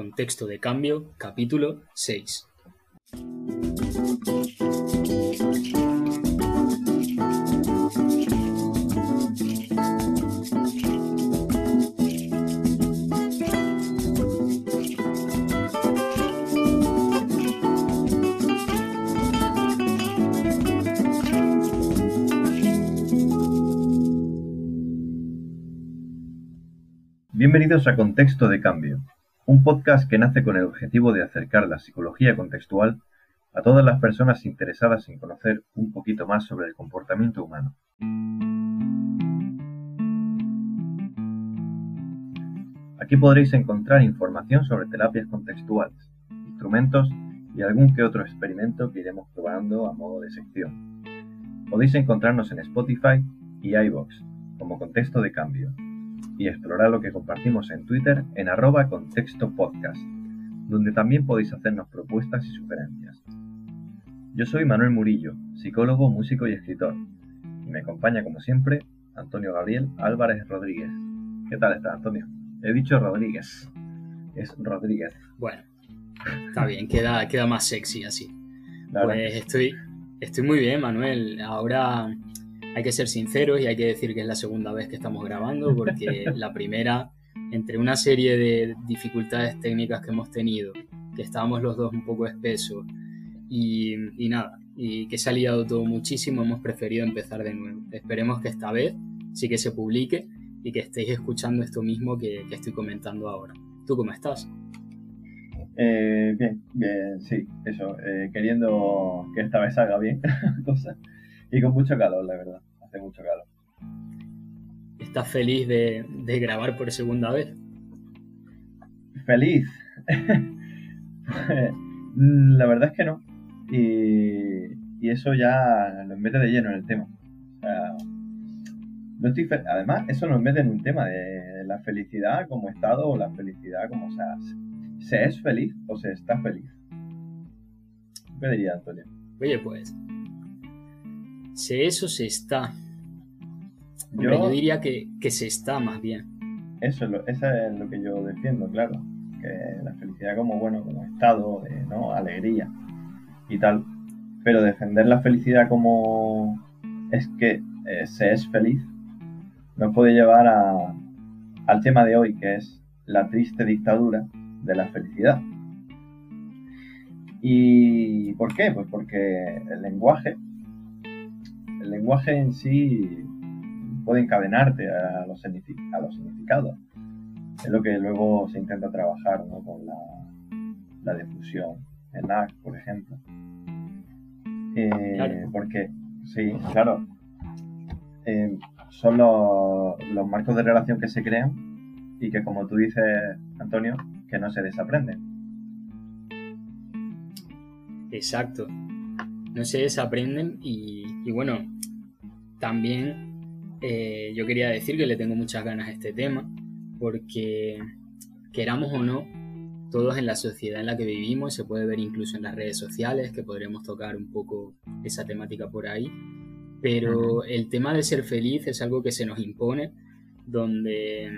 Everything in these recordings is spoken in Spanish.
Contexto de Cambio, capítulo 6. Bienvenidos a Contexto de Cambio, un podcast que nace con el objetivo de acercar la psicología contextual a todas las personas interesadas en conocer un poquito más sobre el comportamiento humano. Aquí podréis encontrar información sobre terapias contextuales, instrumentos y algún que otro experimento que iremos probando a modo de sección. Podéis encontrarnos en Spotify y iVoox como Contexto de Cambio y explorar lo que compartimos en Twitter en arroba contexto podcast, donde también podéis hacernos propuestas y sugerencias. Yo soy Manuel Murillo, psicólogo, músico y escritor, y me acompaña como siempre Antonio Gabriel Álvarez Rodríguez. ¿Qué tal está Antonio? He dicho Rodríguez, es Rodríguez. Bueno, está bien, queda, queda más sexy así. Pues estoy, estoy muy bien, Manuel. Ahora hay que ser sinceros y hay que decir que es la segunda vez que estamos grabando porque la primera, entre una serie de dificultades técnicas que hemos tenido, que estábamos los dos un poco espesos y, nada, y que se ha liado todo muchísimo, hemos preferido empezar de nuevo. Esperemos que esta vez sí que se publique y que estéis escuchando esto mismo que, estoy comentando ahora. ¿Tú cómo estás? Eh, bien, bien, sí, eso, eh, queriendo que esta vez salga bien cosa. Y con mucho calor, la verdad. Hace mucho calor. ¿Estás feliz de, grabar por segunda vez? Feliz. la verdad es que no. Y, eso ya nos mete de lleno en el tema. no estoy Además, eso nos mete en un tema de la felicidad como estado o la felicidad como, o sea, ¿se es feliz o se está feliz? ¿Qué diría Antonio? Oye, pues, se eso se está. yo, diría que, se está más bien. Eso es lo, es lo que yo defiendo, claro. Que la felicidad como bueno, como estado de ¿no? alegría y tal. Pero defender la felicidad como es que eh, se es feliz nos puede llevar a, al tema de hoy, que es la triste dictadura de la felicidad. ¿Y por qué? Pues porque el lenguaje el lenguaje en sí puede encadenarte a los, a los significados. Es lo que luego se intenta trabajar con la, la difusión en ACT, por ejemplo. Eh, porque, sí, claro, eh, son los, los marcos de relación que se crean y que, como tú dices, Antonio, que no se desaprenden. Exacto. No se desaprenden y y bueno, también eh, yo quería decir que le tengo muchas ganas a este tema, porque queramos o no, todos en la sociedad en la que vivimos, se puede ver incluso en las redes sociales, que podremos tocar un poco esa temática por ahí, pero el tema de ser feliz es algo que se nos impone, donde,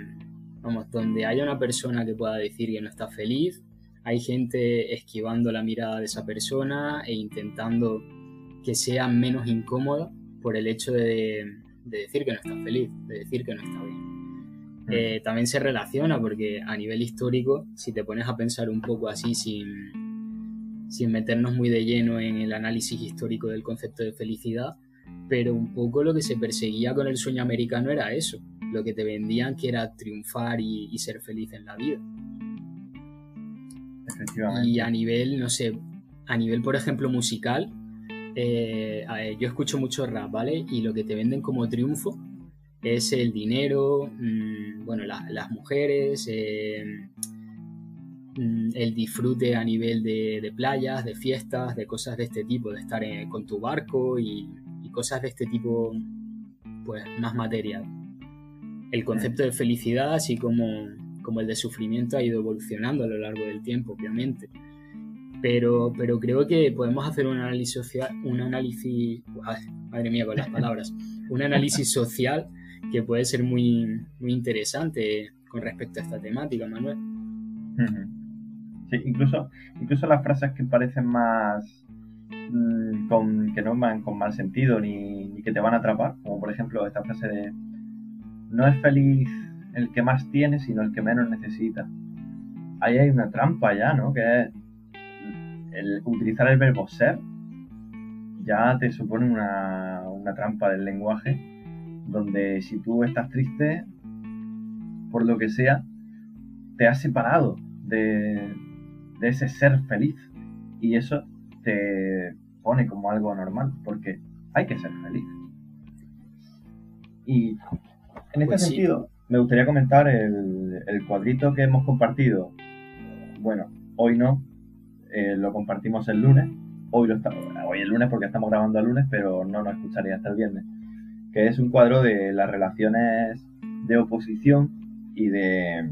vamos, donde haya una persona que pueda decir que no está feliz, hay gente esquivando la mirada de esa persona e intentando que sea menos incómoda por el hecho de, decir que no está feliz, de decir que no está bien. Mm. Eh, también se relaciona porque a nivel histórico, si te pones a pensar un poco así sin, sin meternos muy de lleno en el análisis histórico del concepto de felicidad, pero un poco lo que se perseguía con el sueño americano era eso, lo que te vendían que era triunfar y, y ser feliz en la vida. Y a nivel, no sé, a nivel, por ejemplo, musical, eh, yo escucho mucho rap, ¿vale? Y lo que te venden como triunfo es el dinero, mm, bueno, las mujeres, eh, mm, el disfrute a nivel de, playas, de fiestas, de cosas de este tipo, de estar con tu barco y, cosas de este tipo, pues más material. El concepto de felicidad, así como, como el de sufrimiento, ha ido evolucionando a lo largo del tiempo, obviamente pero, pero creo que podemos hacer un análisis social, un análisis, madre mía con las palabras, un análisis social que puede ser muy, muy interesante con respecto a esta temática, Manuel. Sí, incluso, incluso las frases que parecen más mm, con, que no van con mal sentido ni, ni, que te van a atrapar, como por ejemplo esta frase de no es feliz el que más tiene, sino el que menos necesita. Ahí hay una trampa ya, ¿no? Que es el utilizar el verbo ser ya te supone una, una trampa del lenguaje donde si tú estás triste, por lo que sea, te has separado de, de ese ser feliz. Y eso te pone como algo normal, porque hay que ser feliz. Y en este pues sentido, me gustaría comentar el, cuadrito que hemos compartido. Bueno, hoy no, eh, lo compartimos el lunes. Hoy, lo estamos, hoy el lunes porque estamos grabando el lunes, pero no nos escucharía hasta el viernes. Que es un cuadro de las relaciones de oposición y de,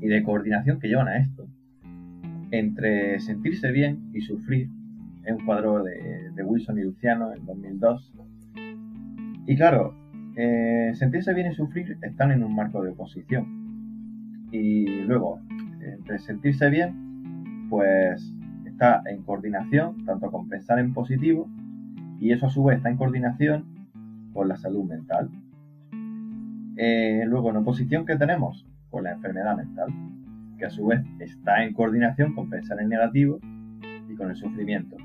y de coordinación que llevan a esto entre sentirse bien y sufrir. Es un cuadro de, Wilson y Luciano en 2002. Y claro, eh, sentirse bien y sufrir están en un marco de oposición. Y luego, entre sentirse bien, pues está en coordinación, tanto con pensar en positivo, y eso a su vez está en coordinación con la salud mental. Eh, luego, en oposición, ¿qué tenemos? Con la enfermedad mental que a su vez está en coordinación con pensar en negativo y con el sufrimiento.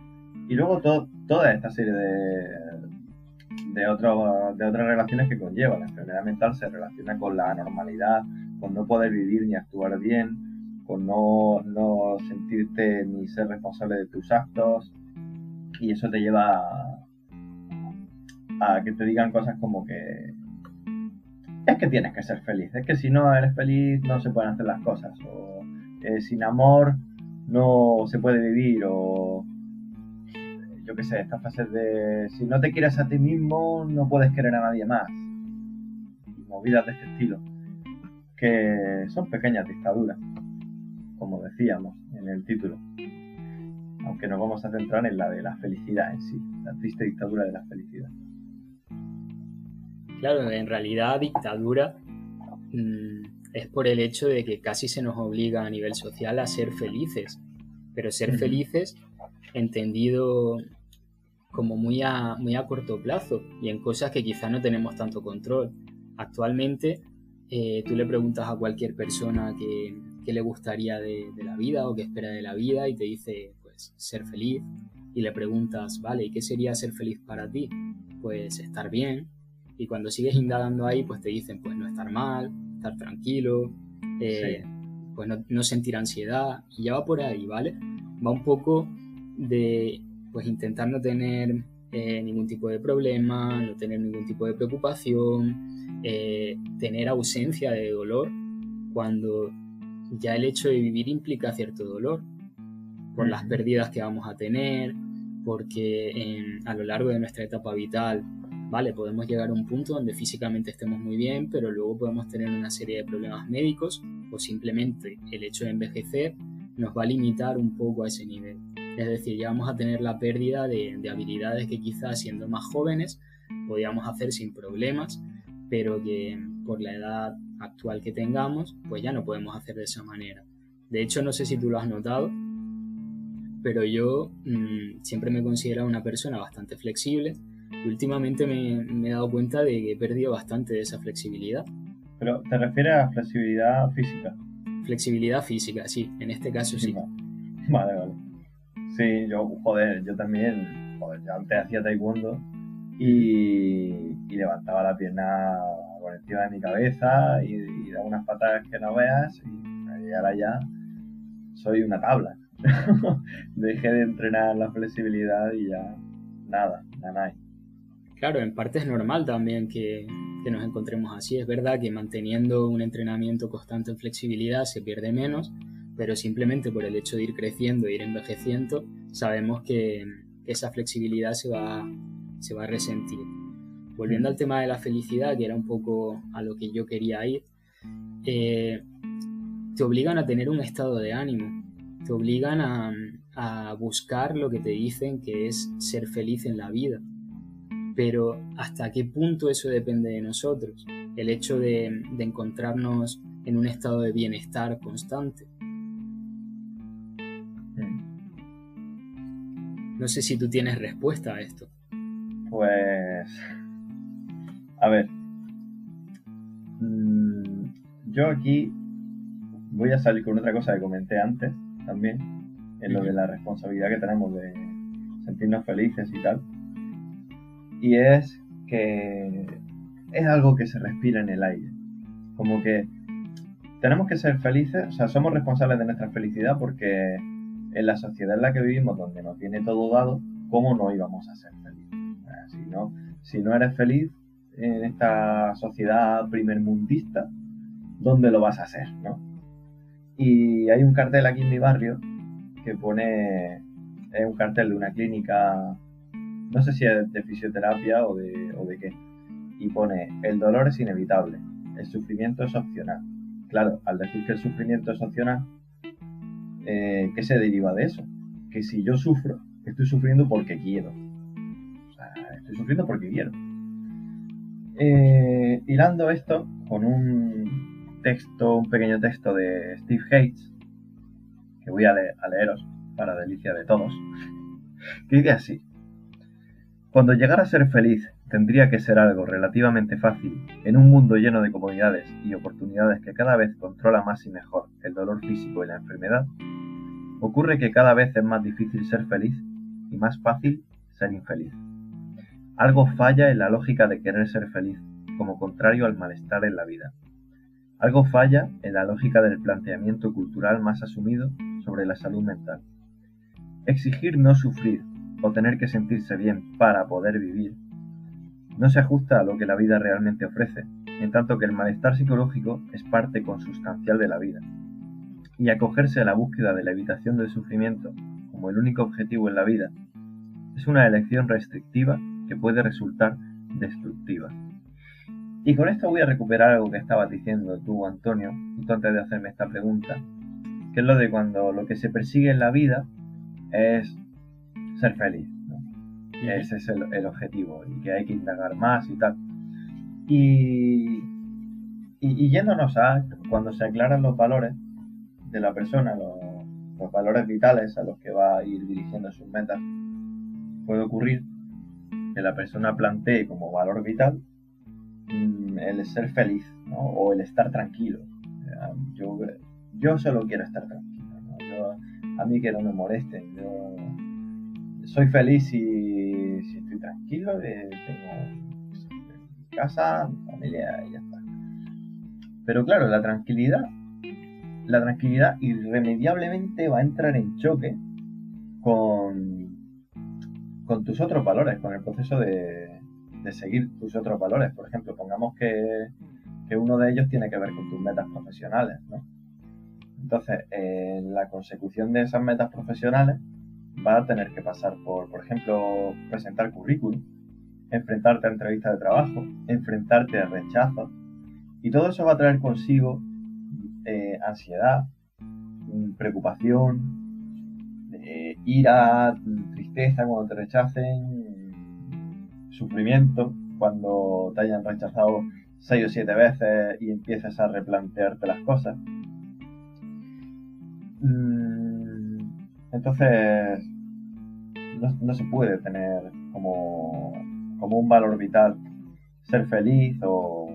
Y luego toda esta serie de, de, de otras relaciones que conlleva. La enfermedad mental se relaciona con la anormalidad, con no poder vivir ni actuar bien, con no, no sentirte ni ser responsable de tus actos. Y eso te lleva a, a que te digan cosas como que es que tienes que ser feliz, es que si no eres feliz no se pueden hacer las cosas, o eh, sin amor no se puede vivir, o yo qué sé, estas frases de si no te quieres a ti mismo no puedes querer a nadie más, y movidas de este estilo, que son pequeñas dictaduras, como decíamos en el título, aunque nos vamos a centrar en la de la felicidad en sí, la triste dictadura de la felicidad. Claro, en realidad dictadura mm, es por el hecho de que casi se nos obliga a nivel social a ser felices, pero ser felices entendido como muy a, muy a corto plazo y en cosas que quizá no tenemos tanto control. Actualmente eh, tú le preguntas a cualquier persona qué, le gustaría de, de, la vida o qué espera de la vida y te dice pues ser feliz y le preguntas, vale, ¿y qué sería ser feliz para ti? Pues estar bien, y cuando sigues indagando ahí, pues te dicen, pues no estar mal, estar tranquilo, eh, pues no, sentir ansiedad, y ya va por ahí, ¿vale? Va un poco de, pues intentar no tener eh, ningún tipo de problema, no tener ningún tipo de preocupación, eh, tener ausencia de dolor, cuando ya el hecho de vivir implica cierto dolor, por las pérdidas que vamos a tener, porque a lo largo de nuestra etapa vital Vale, podemos llegar a un punto donde físicamente estemos muy bien, pero luego podemos tener una serie de problemas médicos o simplemente el hecho de envejecer nos va a limitar un poco a ese nivel. Es decir, ya vamos a tener la pérdida de, habilidades que quizás siendo más jóvenes podíamos hacer sin problemas, pero que por la edad actual que tengamos, pues ya no podemos hacer de esa manera. De hecho, no sé si tú lo has notado, pero yo mm, siempre me considero una persona bastante flexible últimamente me, he dado cuenta de que he perdido bastante de esa flexibilidad. ¿Pero te refieres a flexibilidad física? Flexibilidad física, sí, en este caso sí. Vale, vale. Sí, yo, joder, yo también, yo antes hacía taekwondo y, levantaba la pierna por encima de mi cabeza y, y daba unas patadas que no veas y, ahora ya soy una tabla. Dejé de entrenar la flexibilidad y ya nada, nada hay. Claro, en parte es normal también que, nos encontremos así. Es verdad que manteniendo un entrenamiento constante en flexibilidad se pierde menos, pero simplemente por el hecho de ir creciendo e ir envejeciendo, sabemos que, esa flexibilidad se va, se va a resentir. Volviendo al tema de la felicidad, que era un poco a lo que yo quería ir, eh, te obligan a tener un estado de ánimo, te obligan a, a buscar lo que te dicen que es ser feliz en la vida pero ¿hasta qué punto eso depende de nosotros? El hecho de, encontrarnos en un estado de bienestar constante. No sé si tú tienes respuesta a esto. Pues... A ver. Mm, yo aquí voy a salir con otra cosa que comenté antes también, en lo de la responsabilidad que tenemos de sentirnos felices y tal. Y es que es algo que se respira en el aire. Como que tenemos que ser felices, o sea, somos responsables de nuestra felicidad porque en la sociedad en la que vivimos, donde nos tiene todo dado, ¿cómo no íbamos a ser felices? Si no, eres feliz en esta sociedad primermundista, ¿dónde lo vas a hacer? ¿no? Y hay un cartel aquí en mi barrio que pone, es un cartel de una clínica, no sé si es de fisioterapia o de qué, y pone, el dolor es inevitable, el sufrimiento es opcional. Claro, al decir que el sufrimiento es opcional, eh, ¿qué se deriva de eso? Que si yo sufro, estoy sufriendo porque quiero. O sea, estoy sufriendo porque quiero. Eh, esto con un texto, un pequeño texto de Steve Hates, que voy a, leeros para delicia de todos, que dice así. Cuando llegara a ser feliz tendría que ser algo relativamente fácil en un mundo lleno de comodidades y oportunidades que cada vez controla más y mejor el dolor físico y la enfermedad, ocurre que cada vez es más difícil ser feliz y más fácil ser infeliz. Algo falla en la lógica de querer ser feliz, como contrario al malestar en la vida. Algo falla en la lógica del planteamiento cultural más asumido sobre la salud mental. Exigir no sufrir o tener que sentirse bien para poder vivir no se ajusta a lo que la vida realmente ofrece, en tanto que el malestar psicológico es parte consustancial de la vida. Y acogerse a la búsqueda de la evitación del sufrimiento como el único objetivo en la vida es una elección restrictiva que puede resultar destructiva. Y con esto voy a recuperar algo que estabas diciendo tú, Antonio, justo antes de hacerme esta pregunta, que es lo de cuando lo que se persigue en la vida es ser feliz. Ese es el, objetivo y que hay que indagar más y tal. Y, y, yéndonos a cuando se aclaran los valores de la persona, los, valores vitales a los que va a ir dirigiendo sus metas, puede ocurrir que la persona plantee como valor vital mm, el ser feliz o el estar tranquilo. Yo, yo solo quiero estar tranquilo. a mí que no me molesten. Yo soy feliz y si estoy tranquilo, eh, tengo mi casa, mi familia y ya está. Pero claro, la tranquilidad, la tranquilidad irremediablemente va a entrar en choque con, con tus otros valores, con el proceso de, de seguir tus otros valores. Por ejemplo, pongamos que, que, uno de ellos tiene que ver con tus metas profesionales, ¿no? Entonces, en la consecución de esas metas profesionales, va a tener que pasar por, por ejemplo, presentar currículum, enfrentarte a entrevistas de trabajo, enfrentarte a rechazo. Y todo eso va a traer consigo eh, ansiedad, preocupación, eh, ira, tristeza cuando te rechacen, sufrimiento cuando te hayan rechazado seis o siete veces y empieces a replantearte las cosas. Mm, entonces, no, se puede tener como, como, un valor vital ser feliz o,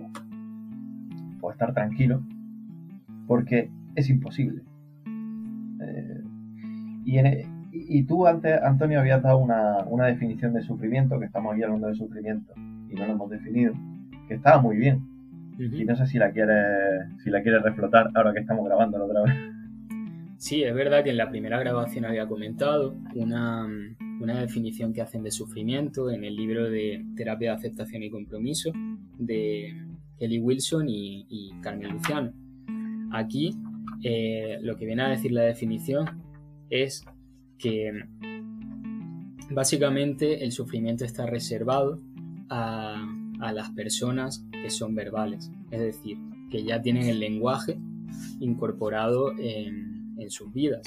o estar tranquilo, porque es imposible. Eh, y, e, y, tú antes, Antonio, habías dado una, una, definición de sufrimiento, que estamos aquí hablando de sufrimiento y no lo hemos definido, que estaba muy bien. Y no sé si la quieres, si la quieres reflotar ahora que estamos grabando otra vez. Sí, es verdad que en la primera grabación había comentado una, una definición que hacen de sufrimiento en el libro de Terapia de Aceptación y Compromiso de Kelly Wilson y, Carmen Luciano. Aquí eh, lo que viene a decir la definición es que básicamente el sufrimiento está reservado a, las personas que son verbales, es decir, que ya tienen el lenguaje incorporado en, en sus vidas.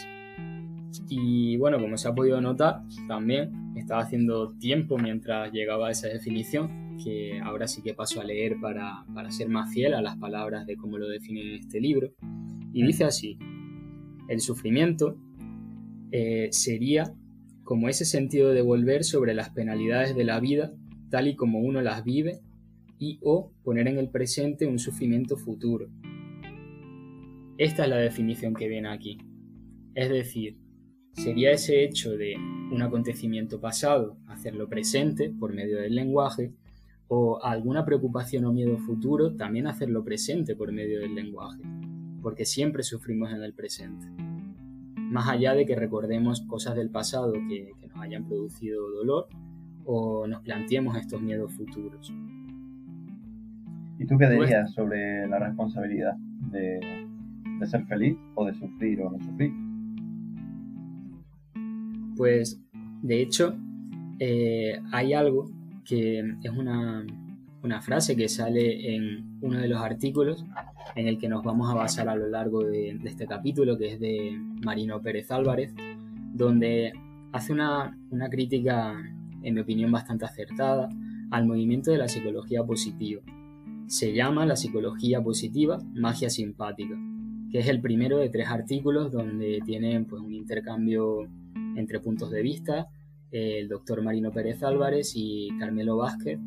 Y bueno, como se ha podido notar, también estaba haciendo tiempo mientras llegaba a esa definición, que ahora sí que paso a leer para, ser más fiel a las palabras de cómo lo define este libro. Y dice así, el sufrimiento eh, sería como ese sentido de volver sobre las penalidades de la vida tal y como uno las vive y o poner en el presente un sufrimiento futuro. Esta es la definición que viene aquí. Es decir, sería ese hecho de un acontecimiento pasado hacerlo presente por medio del lenguaje o alguna preocupación o miedo futuro también hacerlo presente por medio del lenguaje, porque siempre sufrimos en el presente. Más allá de que recordemos cosas del pasado que, nos hayan producido dolor o nos planteemos estos miedos futuros. ¿Y tú qué pues dirías sobre la responsabilidad de, ser feliz o de sufrir o no sufrir? Pues, de hecho, eh, hay algo que es una, frase que sale en uno de los artículos en el que nos vamos a basar a lo largo de, este capítulo, que es de Marino Pérez Álvarez, donde hace una, una crítica, en mi opinión, bastante acertada al movimiento de la psicología positiva. Se llama la psicología positiva magia simpática, que es el primero de tres artículos donde tienen pues, un intercambio entre puntos de vista el doctor Marino Pérez Álvarez y Carmelo Vázquez,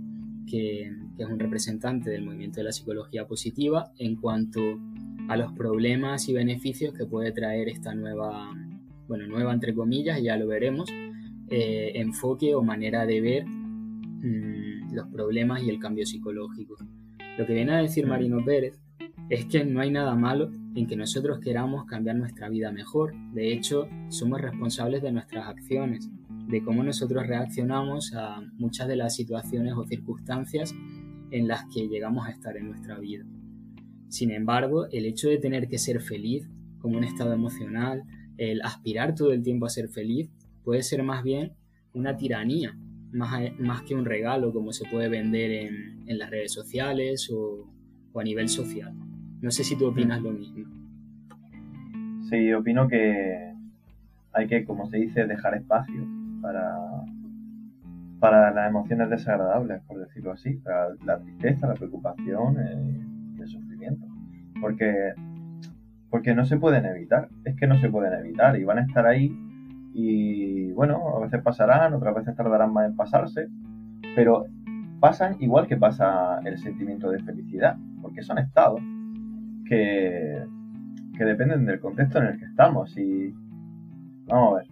que, es un representante del movimiento de la psicología positiva en cuanto a los problemas y beneficios que puede traer esta nueva, bueno, nueva entre comillas, ya lo veremos, eh, enfoque o manera de ver mm, los problemas y el cambio psicológico. Lo que viene a decir Marino Pérez es que no hay nada malo en que nosotros queramos cambiar nuestra vida mejor. De hecho, somos responsables de nuestras acciones de cómo nosotros reaccionamos a muchas de las situaciones o circunstancias en las que llegamos a estar en nuestra vida. Sin embargo, el hecho de tener que ser feliz como un estado emocional, el aspirar todo el tiempo a ser feliz, puede ser más bien una tiranía, más, más que un regalo como se puede vender en, en las redes sociales o, o, a nivel social. No sé si tú opinas lo mismo. Sí, opino que hay que, como se dice, dejar espacio para, para las emociones desagradables, por decirlo así, para la tristeza, la preocupación, eh, el sufrimiento. Porque, porque no se pueden evitar, es que no se pueden evitar y van a estar ahí y bueno, a veces pasarán, otras veces tardarán más en pasarse, pero pasan igual que pasa el sentimiento de felicidad, porque son estados que, que dependen del contexto en el que estamos y vamos a ver,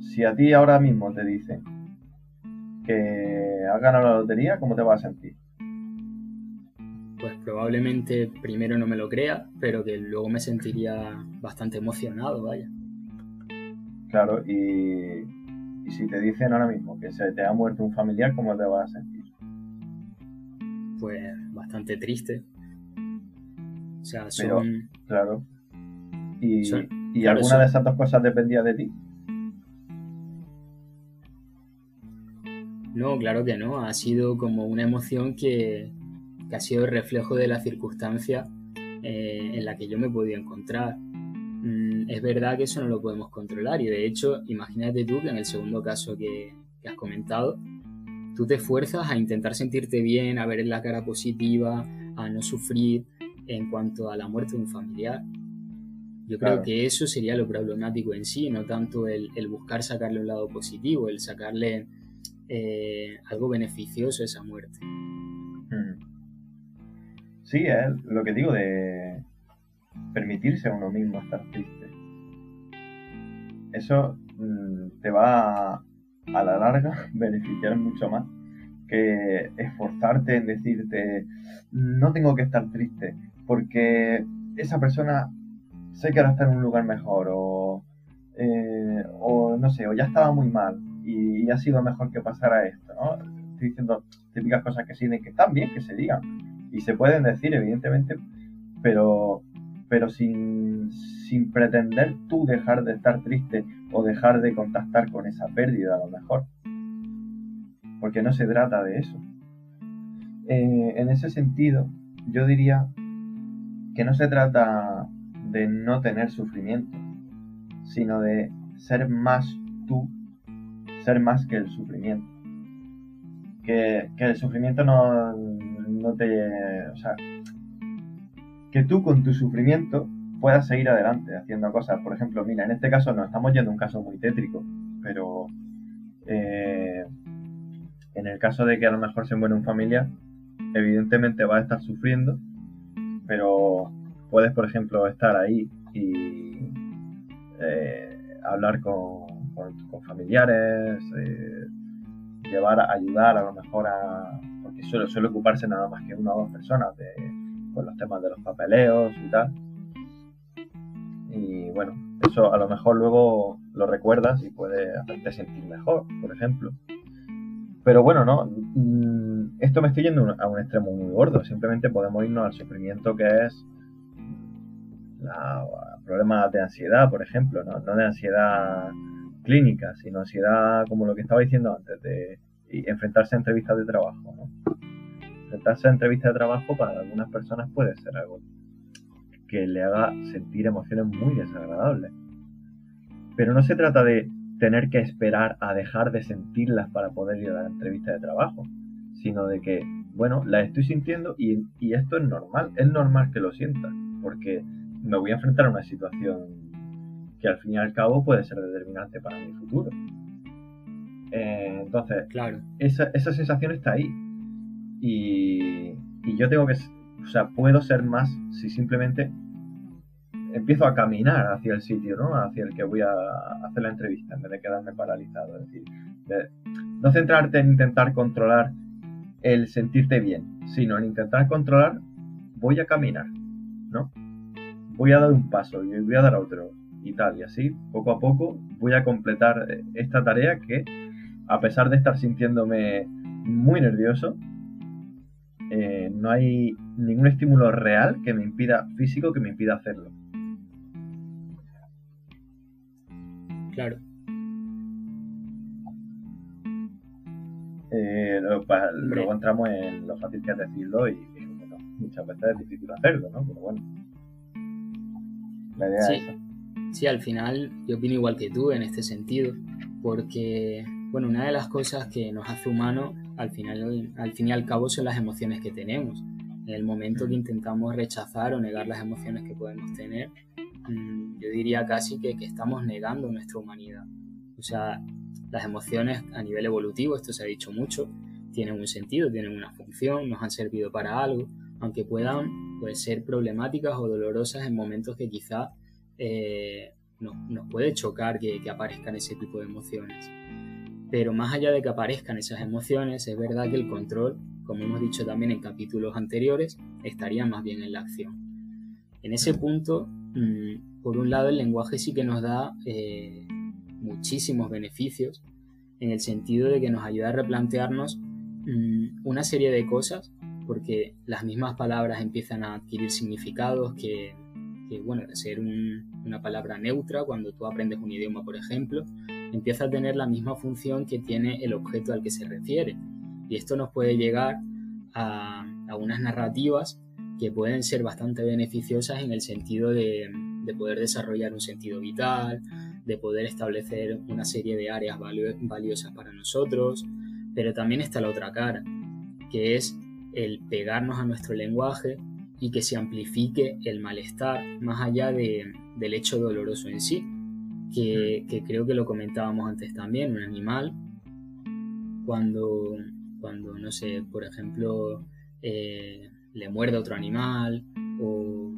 si a ti ahora mismo te dicen que has ganado la lotería, ¿cómo te vas a sentir? Pues probablemente primero no me lo crea, pero que luego me sentiría bastante emocionado, vaya. Claro, y, si te dicen ahora mismo que se te ha muerto un familiar, ¿cómo te vas a sentir? Pues bastante triste. O sea, son... claro. ¿Y, ¿y alguna de esas dos cosas dependía de ti? No, claro que no. Ha sido como una emoción que, ha sido el reflejo de la circunstancia eh, en la que yo me podía encontrar. Mm, es verdad que eso no lo podemos controlar y de hecho, imagínate tú que en el segundo caso que, has comentado, tú te esfuerzas a intentar sentirte bien, a ver la cara positiva, a no sufrir en cuanto a la muerte de un familiar. Yo creo que eso sería lo problemático en sí, no tanto el, el buscar sacarle un lado positivo, el sacarle eh, algo beneficioso esa muerte. Hmm. Sí, es lo que digo de permitirse a uno mismo estar triste. Eso mm, te va a, a la larga beneficiar mucho más que esforzarte en decirte no tengo que estar triste porque esa persona sé que ahora está en un lugar mejor o, eh, o no sé, o ya estaba muy mal y, ha sido mejor que pasara esto, ¿no? Estoy diciendo típicas cosas que sí, que están bien que se digan y se pueden decir, evidentemente, pero, pero sin, sin pretender tú dejar de estar triste o dejar de contactar con esa pérdida a lo mejor. Porque no se trata de eso. Eh, en ese sentido, yo diría que no se trata de no tener sufrimiento, sino de ser más tú ser más que el sufrimiento. Que, el sufrimiento no, no te... O sea, que tú con tu sufrimiento puedas seguir adelante haciendo cosas. Por ejemplo, mira, en este caso no estamos yendo a un caso muy tétrico, Pero eh, en el caso de que a lo mejor se muere un familiar, evidentemente va a estar sufriendo, pero puedes, por ejemplo, estar ahí y eh, hablar con, familiares, eh, llevar, ayudar a lo mejor a... porque suele, suele ocuparse nada más que una o dos personas de, con los temas de los papeleos y tal. Y bueno, eso a lo mejor luego lo recuerdas y puede hacerte sentir mejor, por ejemplo. Pero bueno, no, mm, esto me estoy yendo a un extremo muy gordo. Simplemente podemos irnos al sufrimiento que es la, problemas de ansiedad, por ejemplo, ¿no? de ansiedad clínica, sino ansiedad como lo que estaba diciendo antes, de enfrentarse a entrevistas de trabajo. ¿no? Enfrentarse a entrevistas de trabajo para algunas personas puede ser algo que le haga sentir emociones muy desagradables. Pero no se trata de tener que esperar a dejar de sentirlas para poder ir a la entrevista de trabajo, sino de que, bueno, las estoy sintiendo y, y esto es normal, es normal que lo sienta, porque me voy a enfrentar a una situación que al fin y al cabo puede ser determinante para mi futuro. Eh, entonces, claro. esa, esa, sensación está ahí. Y, y, yo tengo que, o sea, puedo ser más si simplemente empiezo a caminar hacia el sitio, ¿no? Hacia el que voy a hacer la entrevista, en vez de quedarme paralizado. Es decir, no centrarte en intentar controlar el sentirte bien, sino en intentar controlar, voy a caminar, ¿no? voy a dar un paso y voy a dar otro y tal, y así, poco a poco, voy a completar eh, esta tarea que, a pesar de estar sintiéndome muy nervioso, eh, no hay ningún estímulo real que me impida, físico, que me impida hacerlo. Claro. Eh, luego, entramos en lo fácil que es decirlo y, muchas veces es difícil hacerlo, ¿no? Pero bueno sí. Sí, al final yo opino igual que tú en este sentido, porque, bueno, una de las cosas que nos hace humanos, al, final, al fin y al cabo, son las emociones que tenemos. En el momento que intentamos rechazar o negar las emociones que podemos tener, yo diría casi que, que estamos negando nuestra humanidad. O sea, las emociones a nivel evolutivo, esto se ha dicho mucho, tienen un sentido, tienen una función, nos han servido para algo, aunque puedan pues, ser problemáticas o dolorosas en momentos que quizá eh, nos, puede chocar que, aparezcan ese tipo de emociones. Pero más allá de que aparezcan esas emociones, es verdad que el control, como hemos dicho también en capítulos anteriores, estaría más bien en la acción. En ese punto, mm, por un lado, el lenguaje sí que nos da eh, muchísimos beneficios, en el sentido de que nos ayuda a replantearnos mm, una serie de cosas porque las mismas palabras empiezan a adquirir significados que, bueno, de ser una palabra neutra, cuando tú aprendes un idioma, por ejemplo, empieza a tener la misma función que tiene el objeto al que se refiere. Y esto nos puede llegar a, unas narrativas que pueden ser bastante beneficiosas en el sentido de, de, poder desarrollar un sentido vital, de poder establecer una serie de áreas valiosas para nosotros, pero también está la otra cara, que es el pegarnos a nuestro lenguaje y que se amplifique el malestar más allá de, del hecho doloroso en sí, que, creo que lo comentábamos antes también, un animal, cuando, cuando no sé, por ejemplo, eh, le muerde a otro animal o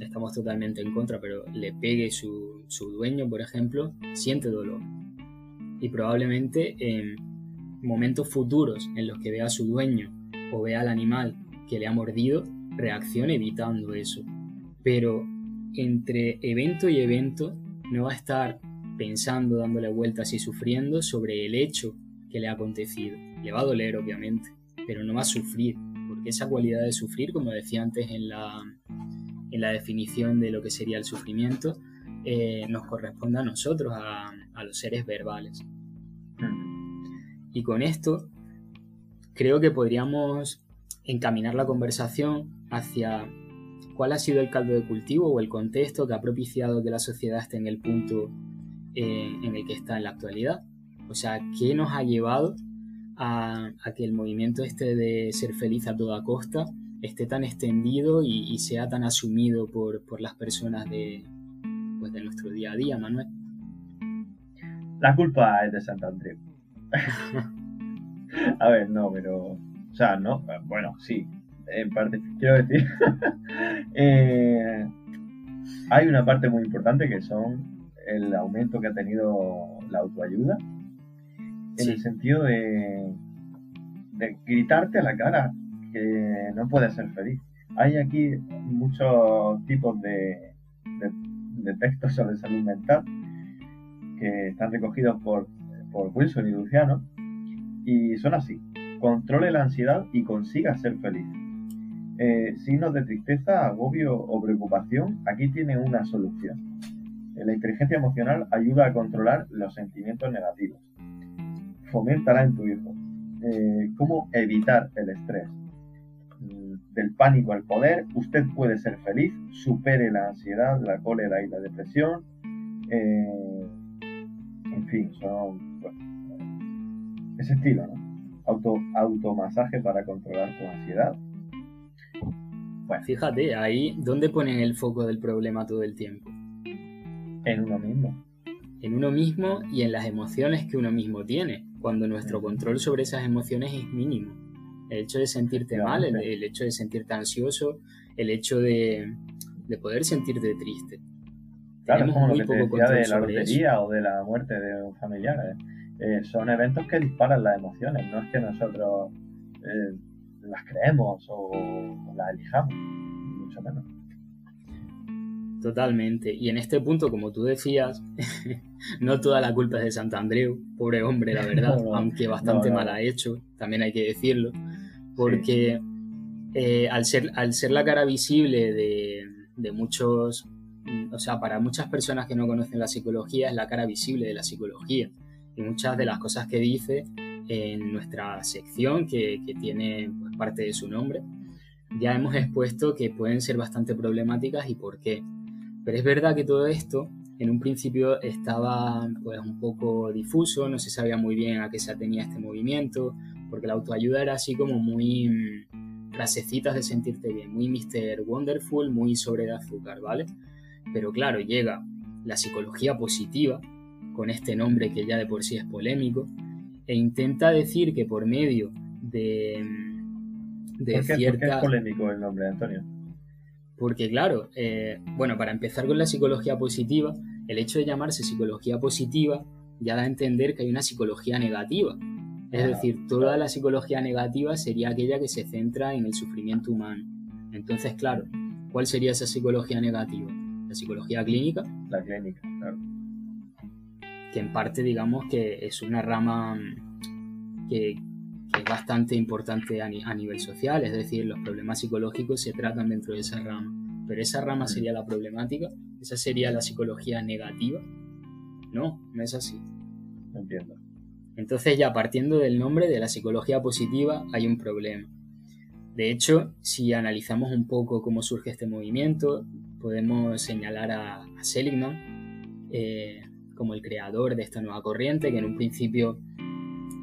estamos totalmente en contra, pero le pegue su, su dueño, por ejemplo, siente dolor. Y probablemente en momentos futuros en los que vea a su dueño o ve al animal que le ha mordido, reaccione evitando eso. Pero entre evento y evento no va a estar pensando, dándole vueltas y sufriendo sobre el hecho que le ha acontecido. Le va a doler, obviamente, pero no va a sufrir, esa cualidad de sufrir, como decía antes en la, en la definición de lo que sería el sufrimiento, eh, nos corresponde a nosotros, a, a los seres verbales. Y con esto creo que podríamos encaminar la conversación hacia cuál ha sido el caldo de cultivo o el contexto que ha propiciado que la sociedad esté en el punto eh, en el que está en la actualidad. O sea, ¿qué nos ha llevado a, que el movimiento este de ser feliz a toda costa esté tan extendido y, sea tan asumido por, las personas de, pues, de nuestro día a día, Manuel? la culpa es de Santandreu. a ver, no, pero, o sea, no, bueno, sí, en parte, quiero decir, eh, hay una parte muy importante que son el aumento que ha tenido la autoayuda, en el sentido de, de gritarte a la cara que no puedes ser feliz. Hay aquí muchos tipos de, de, textos sobre salud mental que están recogidos por, por Wilson y Luciano y son así. Controle la ansiedad y consiga ser feliz. Eh, signos de tristeza, agobio o preocupación, aquí tiene una solución. La inteligencia emocional ayuda a controlar los sentimientos negativos. Foméntala en tu hijo. Eh, ¿Cómo evitar el estrés? Mm, del pánico al poder, usted puede ser feliz, supere la ansiedad, la cólera y la depresión. Eh, en fin, son ese estilo, ¿no? Auto, automasaje para controlar tu ansiedad, Fíjate, ahí, ¿dónde ponen el foco del problema todo el tiempo? En uno mismo. En uno mismo y en las emociones que uno mismo tiene, cuando nuestro control sobre esas emociones es mínimo. El hecho de sentirte mal, el, hecho de sentirte ansioso, el hecho de, poder sentirte triste. Claro, es como lo que te decía de la lotería o de la muerte de un familiar. ¿eh? Eh, son eventos que disparan las emociones, no es que nosotros eh, las creemos o, las elijamos, mucho menos. Totalmente. Y en este punto, como tú decías, no toda la culpa es de Santandreu, pobre hombre, la verdad, aunque bastante mal ha hecho, también hay que decirlo, porque eh, al, ser, al ser la cara visible de, de muchos, o sea, para muchas personas que no conocen la psicología, es la cara visible de la psicología. Y muchas de las cosas que dice en nuestra sección que, tiene pues, parte de su nombre, ya hemos expuesto que pueden ser bastante problemáticas y por qué. Pero es verdad que todo esto en un principio estaba pues un poco difuso, no se sabía muy bien a qué se atenía este movimiento, porque la autoayuda era así como muy mm, frasecitas de sentirte bien, muy Mr. Wonderful, muy sobre de azúcar, ¿vale? Pero claro, llega la psicología positiva, con este nombre que ya de por sí es polémico, e intenta decir que por medio de, de ¿Por qué, cierta... es polémico el nombre, Antonio? Porque claro, eh, bueno, para empezar con la psicología positiva, el hecho de llamarse psicología positiva ya da a entender que hay una psicología negativa. Es decir, toda la psicología negativa sería aquella que se centra en el sufrimiento humano. Entonces, claro, ¿cuál sería esa psicología negativa? ¿La psicología clínica? La clínica, claro que en parte digamos que es una rama mm, que, bastante importante a, nivel social, es decir, los problemas psicológicos se tratan dentro de esa rama, pero esa rama sería la problemática, esa sería la psicología negativa. No, no es así. Entiendo. Entonces ya partiendo del nombre de la psicología positiva hay un problema. De hecho, si analizamos un poco cómo surge este movimiento, podemos señalar a, Seligman, eh, como el creador de esta nueva corriente, que en un principio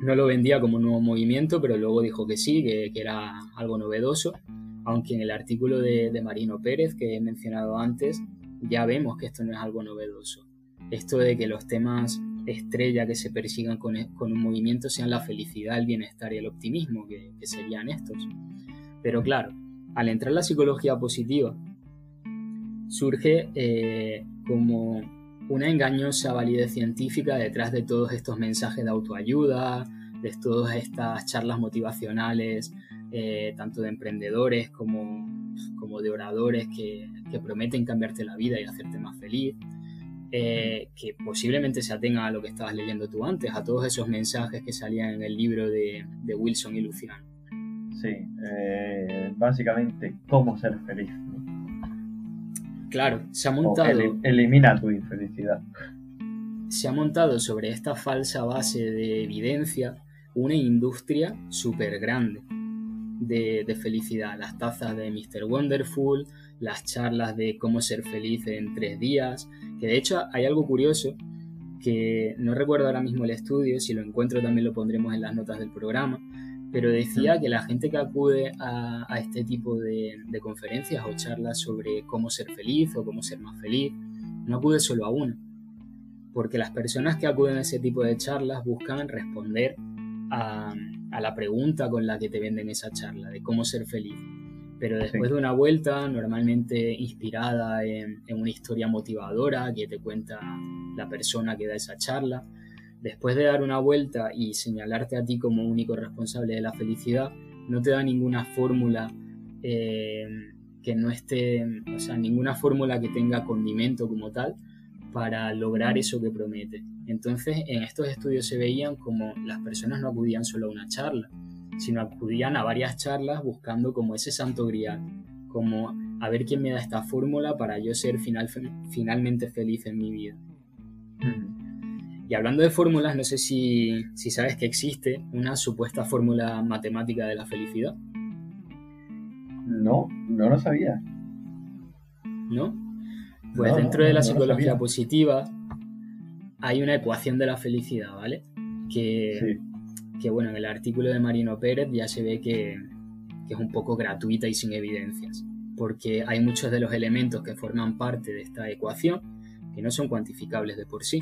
no lo vendía como un nuevo movimiento, pero luego dijo que sí, que, era algo novedoso, aunque en el artículo de, Marino Pérez que he mencionado antes, ya vemos que esto no es algo novedoso. Esto de que los temas estrella que se persigan con, un movimiento sean la felicidad, el bienestar y el optimismo, que, serían estos. Pero claro, al entrar la psicología positiva, surge eh, como una engañosa validez científica detrás de todos estos mensajes de autoayuda, de todas estas charlas motivacionales, eh, tanto de emprendedores como, como de oradores que, prometen cambiarte la vida y hacerte más feliz, eh, que posiblemente se atenga a lo que estabas leyendo tú antes, a todos esos mensajes que salían en el libro de, Wilson y Luciano. Sí, eh, básicamente cómo ser feliz. Claro, se ha montado. elimina tu infelicidad. Se ha montado sobre esta falsa base de evidencia una industria súper grande de, felicidad. Las tazas de Mr. Wonderful, las charlas de cómo ser feliz en tres días. Que de hecho hay algo curioso que no recuerdo ahora mismo el estudio, si lo encuentro también lo pondremos en las notas del programa, pero decía que la gente que acude a, este tipo de, conferencias o charlas sobre cómo ser feliz o cómo ser más feliz, no acude solo a una. porque las personas que acuden a ese tipo de charlas buscan responder a, la pregunta con la que te venden esa charla, de cómo ser feliz. Pero después de una vuelta, normalmente inspirada en, una historia motivadora que te cuenta la persona que da esa charla, después de dar una vuelta y señalarte a ti como único responsable de la felicidad, no te da ninguna fórmula eh, que no esté, o sea, ninguna fórmula que tenga condimento como tal para lograr eso que promete. Entonces, en estos estudios se veían como las personas no acudían solo a una charla, sino acudían a varias charlas buscando como ese santo grial, como a ver quién me da esta fórmula para yo ser final, finalmente feliz en mi vida. Y hablando de fórmulas, no sé si, si sabes que existe una supuesta fórmula matemática de la felicidad. No, no lo sabía. ¿No? Pues dentro de la psicología positiva hay una ecuación de la felicidad, ¿vale? Que, que, bueno, en el artículo de Marino Pérez ya se ve que, que es un poco gratuita y sin evidencias, porque hay muchos de los elementos que forman parte de esta ecuación que no son cuantificables de por sí.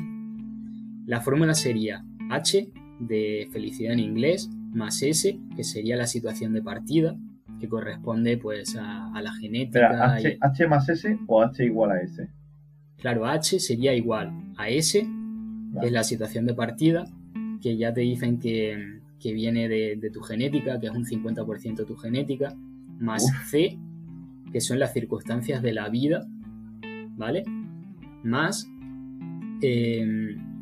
La fórmula sería H de felicidad en inglés más S, que sería la situación de partida, que corresponde pues a, la genética. H, H, más S o H igual a S? Claro, H sería igual a S, que es la situación de partida, que ya te dicen que, viene de, tu genética, que es un 50% de tu genética, más C, que son las circunstancias de la vida, ¿vale? Más em,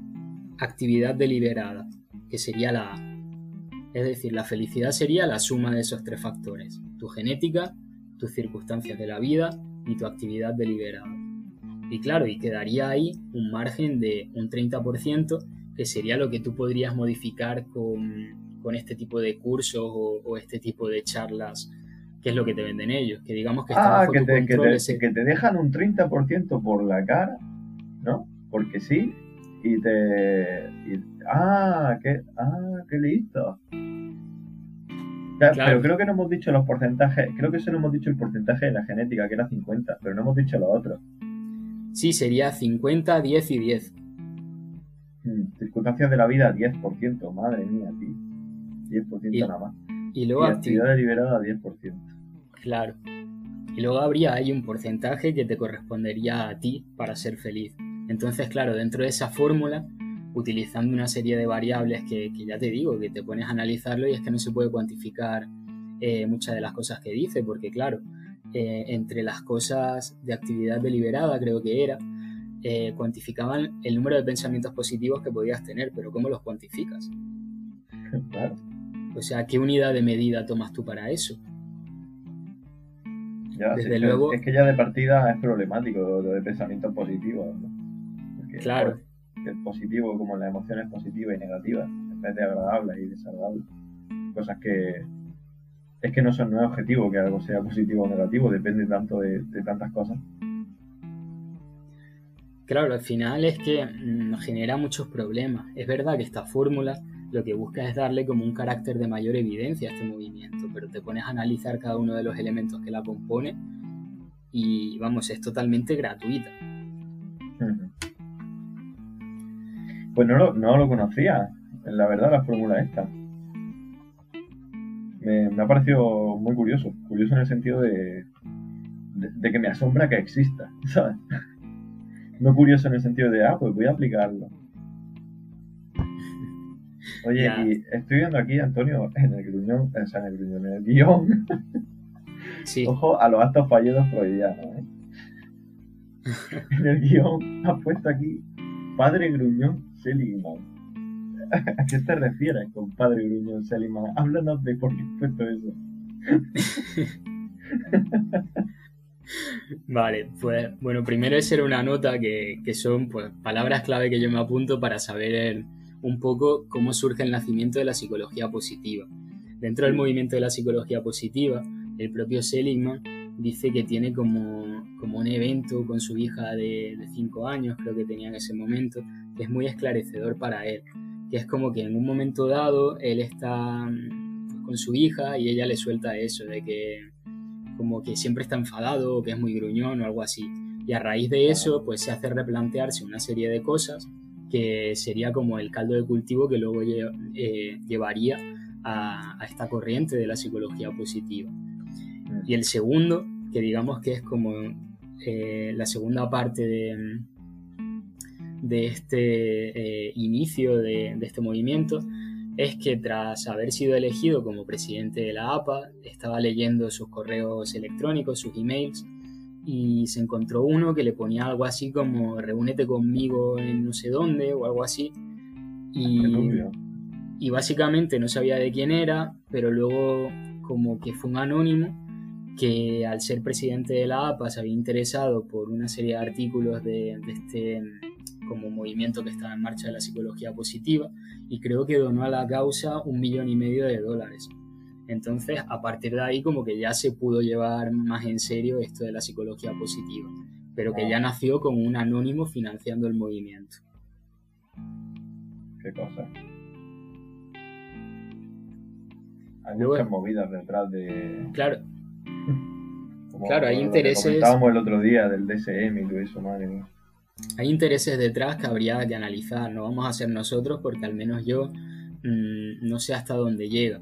actividad deliberada, que sería la A. Es decir, la felicidad sería la suma de esos tres factores, tu genética, tus circunstancias de la vida y tu actividad deliberada. Y claro, y quedaría ahí un margen de un 30%, que sería lo que tú podrías modificar con, este tipo de cursos o, este tipo de charlas, que es lo que te venden ellos, que digamos que está ah, que te, que te dejan un 30% por la cara, ¿no? Porque sí, y te... ah, qué, ah, qué listo. Pero creo que no hemos dicho los porcentajes, creo que solo hemos dicho el porcentaje de la genética, que era 50, pero no hemos dicho lo otro. Sí, sería 50, 10 y 10. Hmm, circunstancias de la vida, 10%, madre mía, tío. 10% nada más. Y luego actividad deliberada, 10%. Claro. Y luego habría ahí un porcentaje que te correspondería a ti para ser feliz. Entonces, claro, dentro de esa fórmula, utilizando una serie de variables que, ya te digo, que te pones a analizarlo y es que no se puede cuantificar eh, muchas de las cosas que dice, porque claro, eh, entre las cosas de actividad deliberada, creo que era, eh, cuantificaban el número de pensamientos positivos que podías tener, pero ¿cómo los cuantificas? Claro. O sea, ¿qué unidad de medida tomas tú para eso? Desde luego. Es que ya de partida es problemático lo de pensamientos positivos. ¿no? Claro. El positivo, como las emociones positivas y negativas, en vez de agradables y desagradables. Cosas que es que no son no es objetivo que algo sea positivo o negativo, depende tanto de, tantas cosas. Claro, al final es que nos mm, genera muchos problemas. Es verdad que esta fórmula lo que busca es darle como un carácter de mayor evidencia a este movimiento, pero te pones a analizar cada uno de los elementos que la compone y vamos, es totalmente gratuita. Pues no lo, no lo conocía, la verdad, la fórmula esta. Me, ha parecido muy curioso. Curioso en el sentido de, de, que me asombra que exista, ¿sabes? No curioso en el sentido de, ah, pues voy a aplicarlo. Oye, y estoy viendo aquí, Antonio, en el gruñón, o sea, en el gruñón, en el guion. Sí. Ojo a los actos fallidos freudianos, ¿eh? en el guion ha puesto aquí Padre Gruñón Seligman. ¿A qué te refieres, compadre Gruñón Seligman? Háblanos de por qué puesto eso. Vale, pues bueno, primero es ser una nota que, son pues, palabras clave que yo me apunto para saber un poco cómo surge el nacimiento de la psicología positiva. Dentro del movimiento de la psicología positiva, el propio Seligman dice que tiene como, como un evento con su hija de 5 años, creo que tenía en ese momento, que es muy esclarecedor para él. Que es como que en un momento dado él está mm, con su hija y ella le suelta eso, de que como que siempre está enfadado o que es muy gruñón o algo así. Y a raíz de eso, pues se hace replantearse una serie de cosas que sería como el caldo de cultivo que luego eh, llevaría a, esta corriente de la psicología positiva. Mm. Y el segundo, que digamos que es como eh, la segunda parte de, de este eh, inicio de, de, este movimiento, es que tras haber sido elegido como presidente de la APA, estaba leyendo sus correos electrónicos, sus emails, y se encontró uno que le ponía algo así como reúnete conmigo en no sé dónde o algo así. Y, y básicamente no sabía de quién era, pero luego como que fue un anónimo que al ser presidente de la APA se había interesado por una serie de artículos de, de este como movimiento que estaba en marcha de la psicología positiva y creo que donó a la causa un millón y medio de dólares. Entonces, a partir de ahí, como que ya se pudo llevar más en serio esto de la psicología positiva, pero que ya nació como un anónimo financiando el movimiento. Qué cosa. Hay muchas movidas detrás de. Claro. claro, hay intereses. Comentábamos el otro día del DSM y todo eso, madre Hay intereses detrás que habría que analizar, no vamos a ser nosotros porque al menos yo mm, no sé hasta dónde llega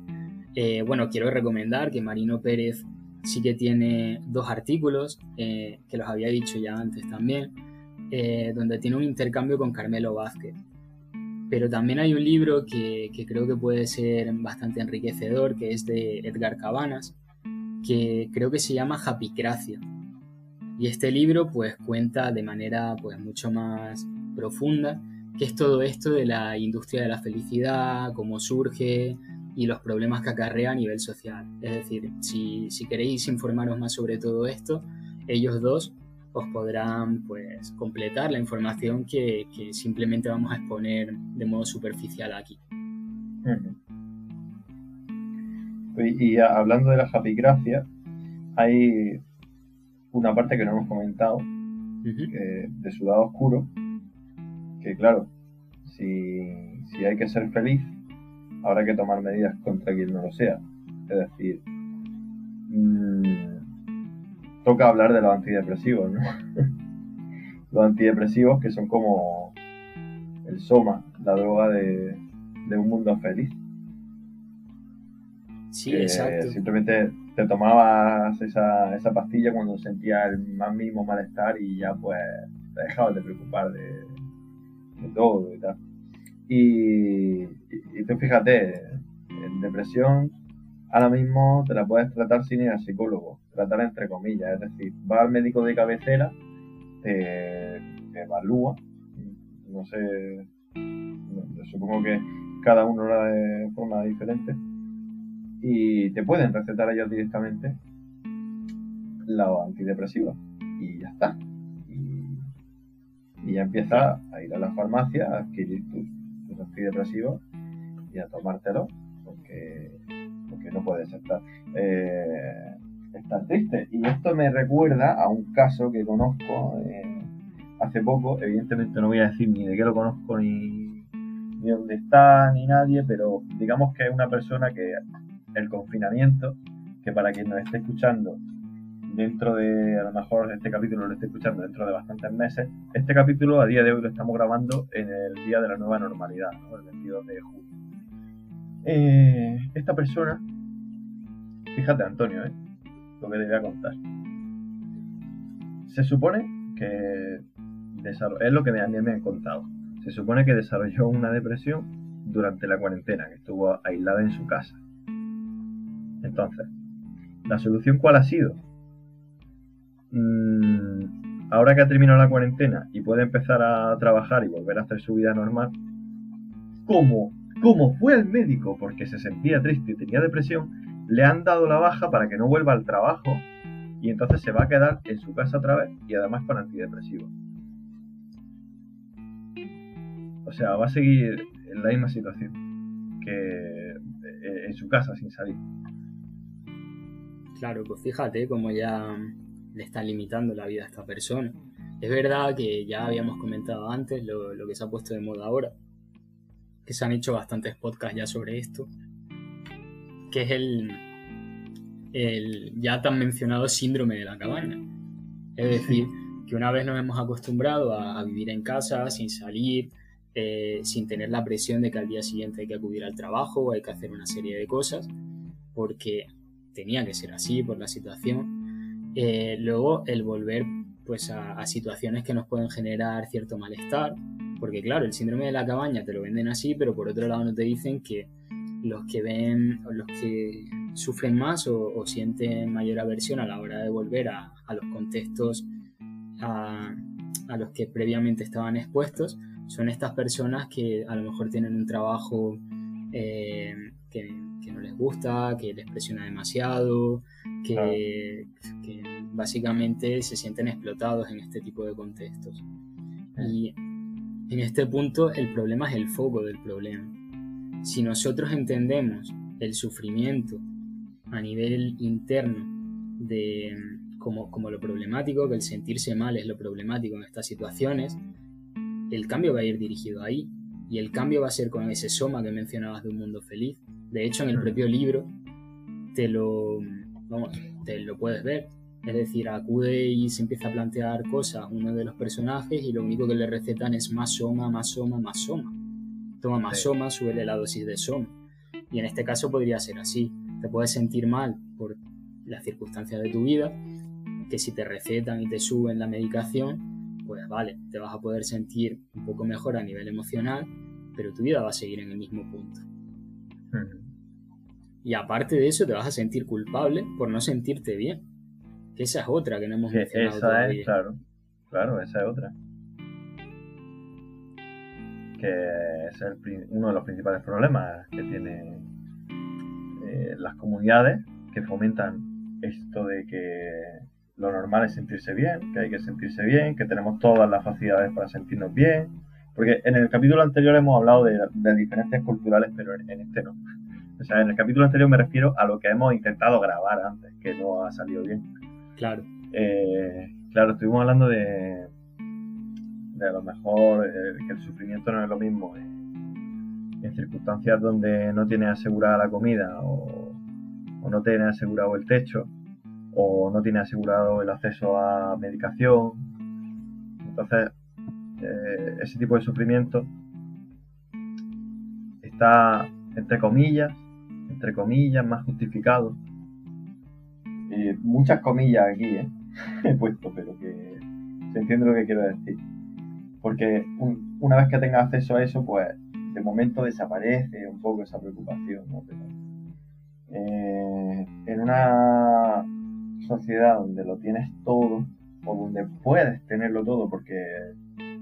eh, bueno, quiero recomendar que Marino Pérez sí que tiene dos artículos, eh, que los había dicho ya antes también, eh, donde tiene un intercambio con Carmelo Vázquez. Pero también hay un libro que, creo que puede ser bastante enriquecedor, que es de Edgar Cabanas, que creo que se llama Happycracia. Y este libro pues cuenta de manera pues mucho más profunda qué es todo esto de la industria de la felicidad, cómo surge, y los problemas que acarrea a nivel social. Es decir, si, queréis informaros más sobre todo esto, ellos dos os podrán pues completar la información que, simplemente vamos a exponer de modo superficial aquí. Y, hablando de la happygrafia, hay una parte que no hemos comentado de su lado oscuro, que claro, si, si hay que ser feliz, habrá que tomar medidas contra quien no lo sea. Es decir, mm, toca hablar de los antidepresivos, ¿no? los antidepresivos que son como el soma, la droga de, un mundo feliz. Sí, exacto. Simplemente te tomabas esa, esa pastilla cuando sentías el más mínimo malestar y ya pues te dejabas de preocupar de, de todo y tal. Y, tú fíjate, en depresión ahora mismo te la puedes tratar sin ir al psicólogo, tratar entre comillas, es decir, va al médico de cabecera, te, evalúa, no sé, supongo que cada uno lo de forma diferente, y te pueden recetar ellos directamente la antidepresiva y ya está. Y, ya empieza a ir a la farmacia a adquirir tus antidepresivos y a tomártelo porque, porque no puedes estar, eh, estar triste. Y esto me recuerda a un caso que conozco eh, hace poco, evidentemente no voy a decir ni de qué lo conozco ni, ni dónde está ni nadie, pero digamos que es una persona que el confinamiento, que para quien nos esté escuchando dentro de, a lo mejor este capítulo lo esté escuchando dentro de bastantes meses. Este capítulo a día de hoy lo estamos grabando en el día de la nueva normalidad, el 22 de julio. Eh, esta persona, fíjate Antonio, ¿eh? lo que te voy a contar. Se supone que es lo que a me han contado. Se supone que desarrolló una depresión durante la cuarentena, que estuvo aislada en su casa. Entonces, ¿la solución cuál ha sido? Mm, ahora que ha terminado la cuarentena y puede empezar a trabajar y volver a hacer su vida normal, como, fue el médico porque se sentía triste y tenía depresión, le han dado la baja para que no vuelva al trabajo y entonces se va a quedar en su casa otra vez y además con antidepresivos. O sea, va a seguir en la misma situación que eh, en su casa sin salir. Claro, pues fíjate como ya le está limitando la vida a esta persona. Es verdad que ya habíamos comentado antes lo, que se ha puesto de moda ahora, que se han hecho bastantes podcasts ya sobre esto, que es el, el ya tan mencionado síndrome de la cabaña. Es decir, que una vez nos hemos acostumbrado a, vivir en casa sin salir, eh, sin tener la presión de que al día siguiente hay que acudir al trabajo hay que hacer una serie de cosas, porque tenía que ser así por la situación. Eh, luego el volver pues a, situaciones que nos pueden generar cierto malestar, porque claro, el síndrome de la cabaña te lo venden así, pero por otro lado no te dicen que los que ven, los que sufren más o, sienten mayor aversión a la hora de volver a, los contextos a, los que previamente estaban expuestos, son estas personas que a lo mejor tienen un trabajo eh, que, no les gusta, que les presiona demasiado, que, básicamente se sienten explotados en este tipo de contextos. Y en este punto el problema es el foco del problema. Si nosotros entendemos el sufrimiento a nivel interno de como, como lo problemático, que el sentirse mal es lo problemático en estas situaciones, el cambio va a ir dirigido ahí. Y el cambio va a ser con ese soma que mencionabas de un mundo feliz. De hecho, en el propio libro te lo, vamos, te lo puedes ver. Es decir, acude y se empieza a plantear cosas uno de los personajes y lo único que le recetan es más soma, más soma, más soma. Toma más soma, sube la dosis de soma. Y en este caso podría ser así. Te puedes sentir mal por las circunstancias de tu vida, que si te recetan y te suben la medicación, pues vale, te vas a poder sentir un poco mejor a nivel emocional, pero tu vida va a seguir en el mismo punto. Y aparte de eso, te vas a sentir culpable por no sentirte bien. Que esa es otra que no hemos mencionado esa Es, claro, claro, esa es otra. Que es uno de los principales problemas que tienen eh, las comunidades que fomentan esto de que lo normal es sentirse bien, que hay que sentirse bien, que tenemos todas las facilidades para sentirnos bien. Porque en el capítulo anterior hemos hablado de, diferencias culturales, pero en, este no. O sea, en el capítulo anterior me refiero a lo que hemos intentado grabar antes, que no ha salido bien. Claro. Eh, claro, estuvimos hablando de, de a lo mejor eh, que el sufrimiento no es lo mismo en circunstancias donde no tienes asegurada la comida o, o no tienes asegurado el techo o no tiene asegurado el acceso a medicación. Entonces, eh, ese tipo de sufrimiento está, entre comillas, entre comillas, más justificado. muchas comillas aquí, ¿eh? he puesto, pero que se entiende lo que quiero decir. Porque una vez que tengas acceso a eso, pues de momento desaparece un poco esa preocupación. Eh, en una sociedad donde lo tienes todo o donde puedes tenerlo todo porque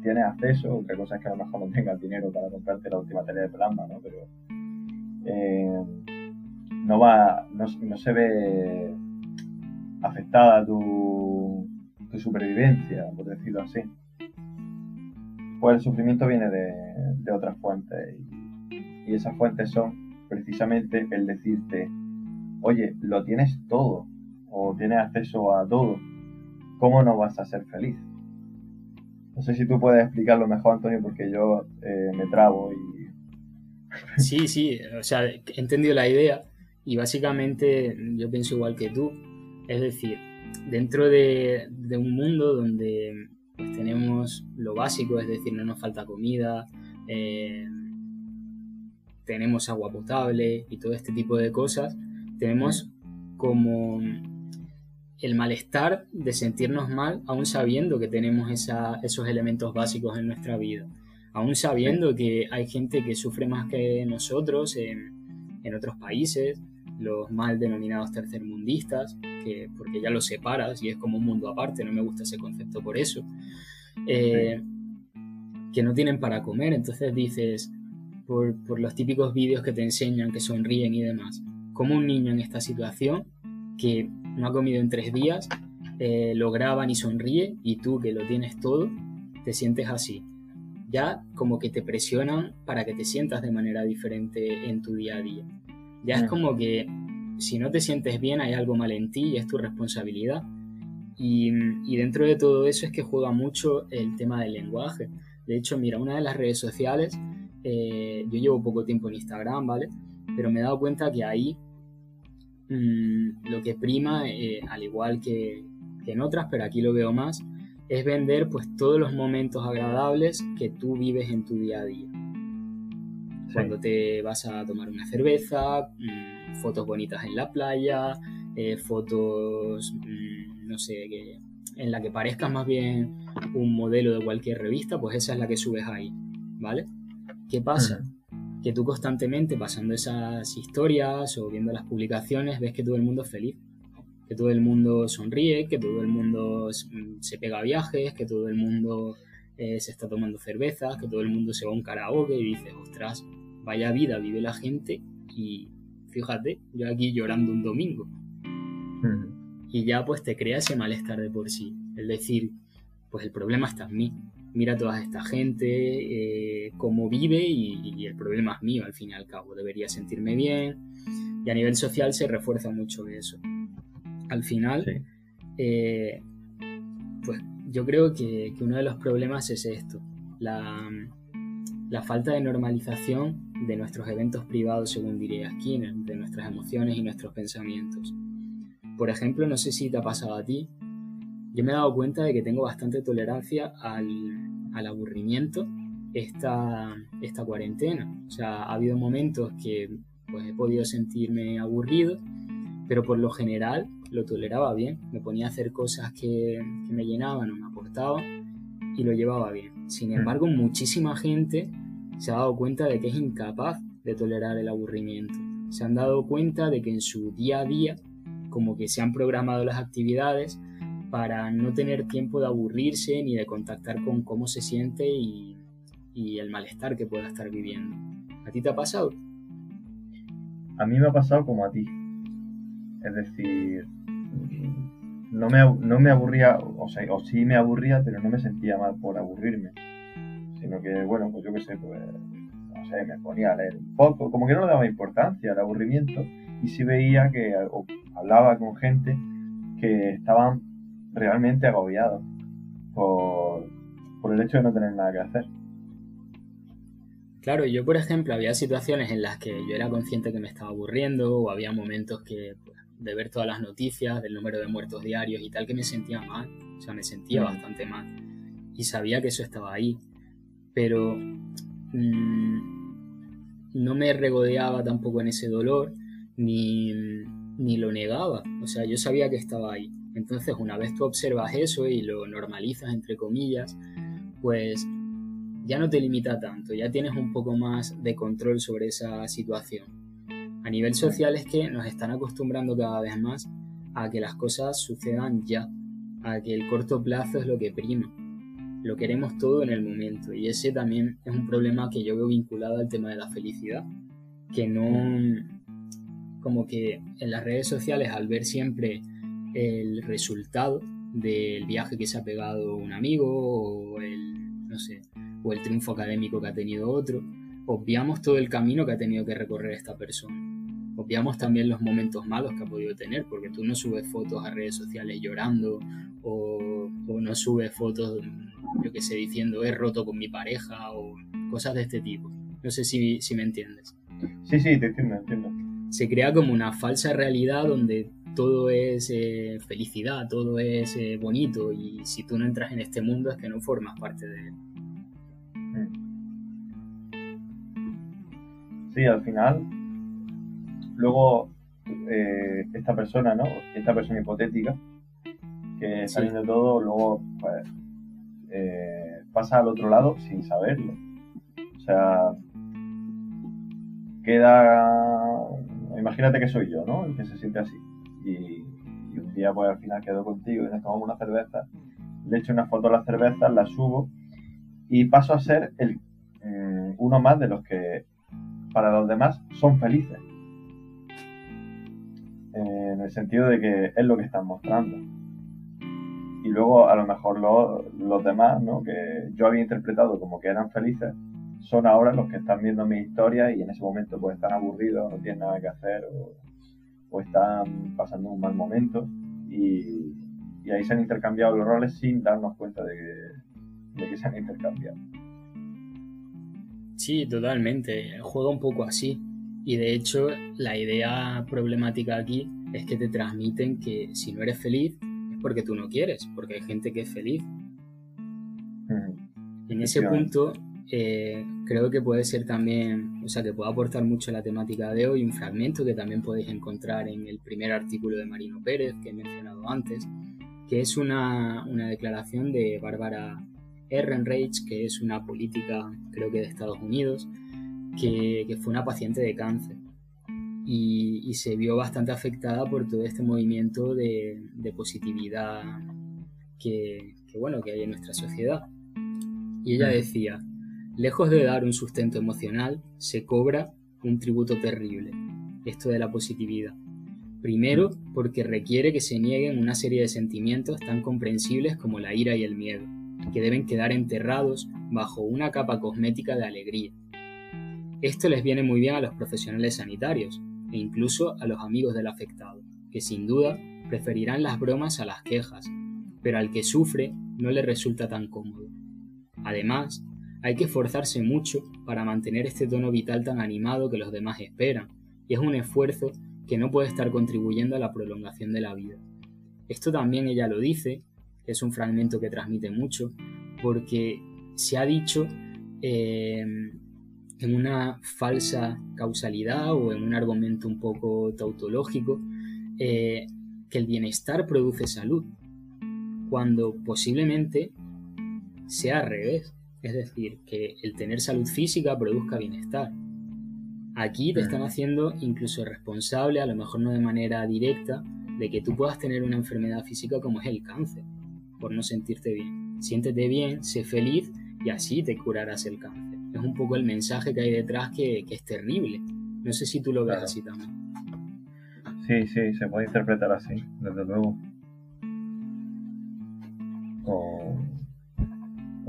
tienes acceso, otra cosa es que a lo mejor no tengas dinero para comprarte la última tele de plasma, ¿no? Pero eh, no va, no, se ve afectada tu, supervivencia, por decirlo así. Pues el sufrimiento viene de, otras fuentes y esas fuentes son precisamente el decirte, oye, lo tienes todo, o tienes acceso a todo, ¿cómo no vas a ser feliz? No sé si tú puedes explicarlo mejor, Antonio, porque yo eh, me trabo y... Sí, sí, o sea, he entendido la idea y básicamente yo pienso igual que tú. Es decir, dentro de, un mundo donde pues, tenemos lo básico, es decir, no nos falta comida, eh, tenemos agua potable y todo este tipo de cosas, tenemos como el malestar de sentirnos mal aún sabiendo que tenemos esos elementos básicos en nuestra vida, aún sabiendo que hay gente que sufre más que nosotros en, otros países, los mal denominados tercermundistas, que, porque ya los separas y es como un mundo aparte, no me gusta ese concepto por eso, eh, que no tienen para comer, entonces dices, por, por los típicos vídeos que te enseñan que sonríen y demás, como un niño en esta situación que no ha comido en tres días, eh, lo graban y sonríe y tú que lo tienes todo, te sientes así. Ya como que te presionan para que te sientas de manera diferente en tu día a día. Ya es mm. como que si no te sientes bien hay algo mal en ti y es tu responsabilidad. Y, dentro de todo eso es que juega mucho el tema del lenguaje. De hecho, mira, una de las redes sociales, eh, yo llevo poco tiempo en Instagram, ¿vale? Pero me he dado cuenta que ahí Mm, lo que prima, eh, al igual que, en otras, pero aquí lo veo más, es vender pues todos los momentos agradables que tú vives en tu día a día. Cuando te vas a tomar una cerveza, mm, fotos bonitas en la playa, eh, fotos, mm, no sé, que, en la que parezcas más bien un modelo de cualquier revista, pues esa es la que subes ahí, ¿vale? ¿Qué pasa? Que tú constantemente pasando esas historias o viendo las publicaciones ves que todo el mundo es feliz, que todo el mundo sonríe, que todo el mundo mm, se pega a viajes, que todo el mundo eh, se está tomando cervezas, que todo el mundo se va a un karaoke y dice, ostras, vaya vida vive la gente y fíjate, yo aquí llorando un domingo. Y ya pues te crea ese malestar de por sí. Es decir, pues el problema está en mí. Mira toda esta gente, eh, cómo vive y, el problema es mío al fin y al cabo. Debería sentirme bien. Y a nivel social se refuerza mucho eso. Al final, eh, pues yo creo que, que, uno de los problemas es esto. La, la falta de normalización de nuestros eventos privados, según diría Skinner, de nuestras emociones y nuestros pensamientos. Por ejemplo, no sé si te ha pasado a ti, yo me he dado cuenta de que tengo bastante tolerancia al, aburrimiento esta, esta cuarentena. O sea, ha habido momentos que pues, he podido sentirme aburrido, pero por lo general lo toleraba bien. Me ponía a hacer cosas que, que me llenaban o me aportaban y lo llevaba bien. Sin mm. embargo, muchísima gente se ha dado cuenta de que es incapaz de tolerar el aburrimiento. Se han dado cuenta de que en su día a día, como que se han programado las actividades para no tener tiempo de aburrirse ni de contactar con cómo se siente y, el malestar que pueda estar viviendo. ¿A ti te ha pasado? A mí me ha pasado como a ti. Es decir, no me, no me aburría, o sea, o sí me aburría, pero no me sentía mal por aburrirme sino que, bueno, pues yo qué sé, pues, no sé, me ponía a leer un poco, como que no le daba importancia al aburrimiento y sí veía que hablaba con gente que estaban realmente agobiados por, por el hecho de no tener nada que hacer. Claro, yo por ejemplo había situaciones en las que yo era consciente que me estaba aburriendo o había momentos que pues, de ver todas las noticias del número de muertos diarios y tal que me sentía mal, o sea, me sentía mm. bastante mal y sabía que eso estaba ahí pero mm, no me regodeaba tampoco en ese dolor ni, ni lo negaba. O sea, yo sabía que estaba ahí. Entonces, una vez tú observas eso y lo normalizas, entre comillas, pues ya no te limita tanto, ya tienes un poco más de control sobre esa situación. A nivel social es que nos están acostumbrando cada vez más a que las cosas sucedan ya, a que el corto plazo es lo que prima lo queremos todo en el momento y ese también es un problema que yo veo vinculado al tema de la felicidad, que no, como que en las redes sociales al ver siempre el resultado del viaje que se ha pegado un amigo o el, no sé, o el triunfo académico que ha tenido otro, obviamos todo el camino que ha tenido que recorrer esta persona. Obviamos también los momentos malos que ha podido tener, porque tú no subes fotos a redes sociales llorando o, o no subes fotos yo que sé, diciendo he roto con mi pareja o cosas de este tipo. No sé si, si me entiendes. Sí, sí, te entiendo, entiendo. Se crea como una falsa realidad donde todo es eh, felicidad, todo es eh, bonito y si tú no entras en este mundo es que no formas parte de él. Mm. Sí, al final, luego eh, esta persona, ¿no? Esta persona hipotética, que está viendo todo, luego pues, eh, pasa al otro lado sin saberlo. O sea, queda. Imagínate que soy yo, ¿no? El que se siente así. Y, un día, pues al final quedo contigo y nos tomamos una cerveza. Le echo una foto a las cervezas, la subo y paso a ser el, mm, uno más de los que para los demás son felices. en el sentido de que es lo que están mostrando y luego a lo mejor los demás, ¿no? que yo había interpretado como que eran felices, son ahora los que están viendo mi historia y en ese momento pues están aburridos, no tienen nada que hacer o, están pasando un mal momento y, ahí se han intercambiado los roles sin darnos cuenta de que, de que se han intercambiado. Sí, totalmente, juega un poco así. Y de hecho, la idea problemática aquí es que te transmiten que si no eres feliz, porque tú no quieres, porque hay gente que es feliz. en ese punto eh, creo que puede ser también, o sea, que puede aportar mucho a la temática de hoy, un fragmento que también podéis encontrar en el primer artículo de Marino Pérez que he mencionado antes, que es una, una declaración de Bárbara Ehrenreich, que es una política, creo que de Estados Unidos, que, que fue una paciente de cáncer. Y, y, se vio bastante afectada por todo este movimiento de, de positividad que, que, bueno, que hay en nuestra sociedad. Y ella decía, lejos de dar un sustento emocional, se cobra un tributo terrible, esto de la positividad. Primero, porque requiere que se nieguen una serie de sentimientos tan comprensibles como la ira y el miedo, que deben quedar enterrados bajo una capa cosmética de alegría. Esto les viene muy bien a los profesionales sanitarios e incluso a los amigos del afectado, que sin duda preferirán las bromas a las quejas, pero al que sufre no le resulta tan cómodo. Además, hay que esforzarse mucho para mantener este tono vital tan animado que los demás esperan, y es un esfuerzo que no puede estar contribuyendo a la prolongación de la vida. Esto también ella lo dice, es un fragmento que transmite mucho, porque se ha dicho eh, en una falsa causalidad o en un argumento un poco tautológico eh, que el bienestar produce salud, cuando posiblemente sea al revés, es decir, que el tener salud física produzca bienestar. Aquí te están haciendo incluso responsable, a lo mejor no de manera directa, de que tú puedas tener una enfermedad física como es el cáncer, por no sentirte bien. Siéntete bien, sé feliz y así te curarás el cáncer. Es un poco el mensaje que hay detrás que, es terrible. No sé si tú lo ves así también. Sí, sí, se puede interpretar así, desde luego.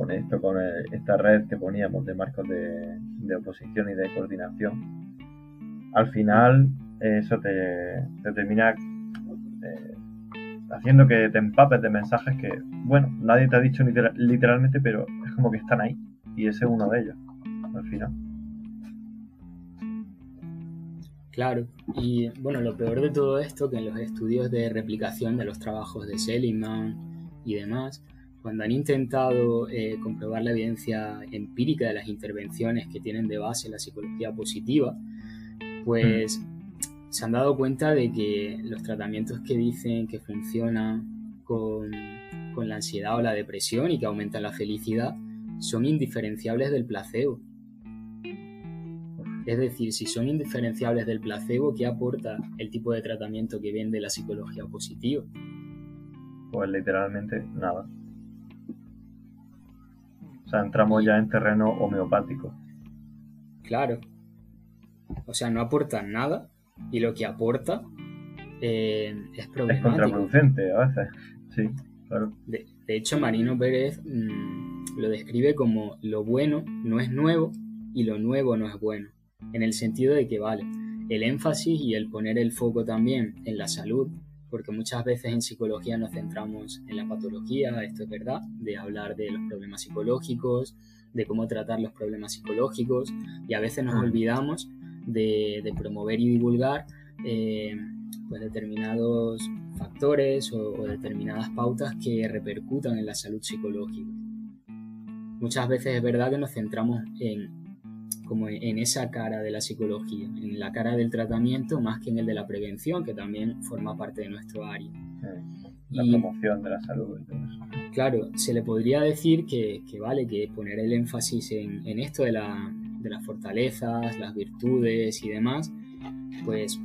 Con, esto, con esta red que poníamos de marcos de, de oposición y de coordinación, al final eso te, termina eh, haciendo que te empapes de mensajes que, bueno, nadie te ha dicho literalmente, pero es como que están ahí. Y ese es uno de ellos, al final. Claro, y bueno, lo peor de todo esto, que en los estudios de replicación de los trabajos de Seligman y demás, cuando han intentado eh, comprobar la evidencia empírica de las intervenciones que tienen de base la psicología positiva, pues mm. se han dado cuenta de que los tratamientos que dicen que funcionan con, con la ansiedad o la depresión y que aumentan la felicidad son indiferenciables del placebo. Es decir, si son indiferenciables del placebo, ¿qué aporta el tipo de tratamiento que vende la psicología positiva? Pues literalmente nada. O sea, entramos ya en terreno homeopático. Claro, o sea, no aporta nada y lo que aporta eh, es problemático. Es contraproducente a veces, sí, claro. De, hecho, Marino Pérez mm, lo describe como lo bueno no es nuevo y lo nuevo no es bueno, en el sentido de que, vale, el énfasis y el poner el foco también en la salud, porque muchas veces en psicología nos centramos en la patología, esto es verdad, de hablar de los problemas psicológicos, de cómo tratar los problemas psicológicos, y a veces nos mm. olvidamos de, promover y divulgar eh, pues determinados factores o, determinadas pautas que repercutan en la salud psicológica. Muchas veces es verdad que nos centramos en, como en esa cara de la psicología, en la cara del tratamiento más que en el de la prevención, que también forma parte de nuestro área. La promoción de la salud y todo eso. Claro, se le podría decir que, vale, que poner el énfasis en, en esto de la, de las fortalezas, las virtudes y demás, pues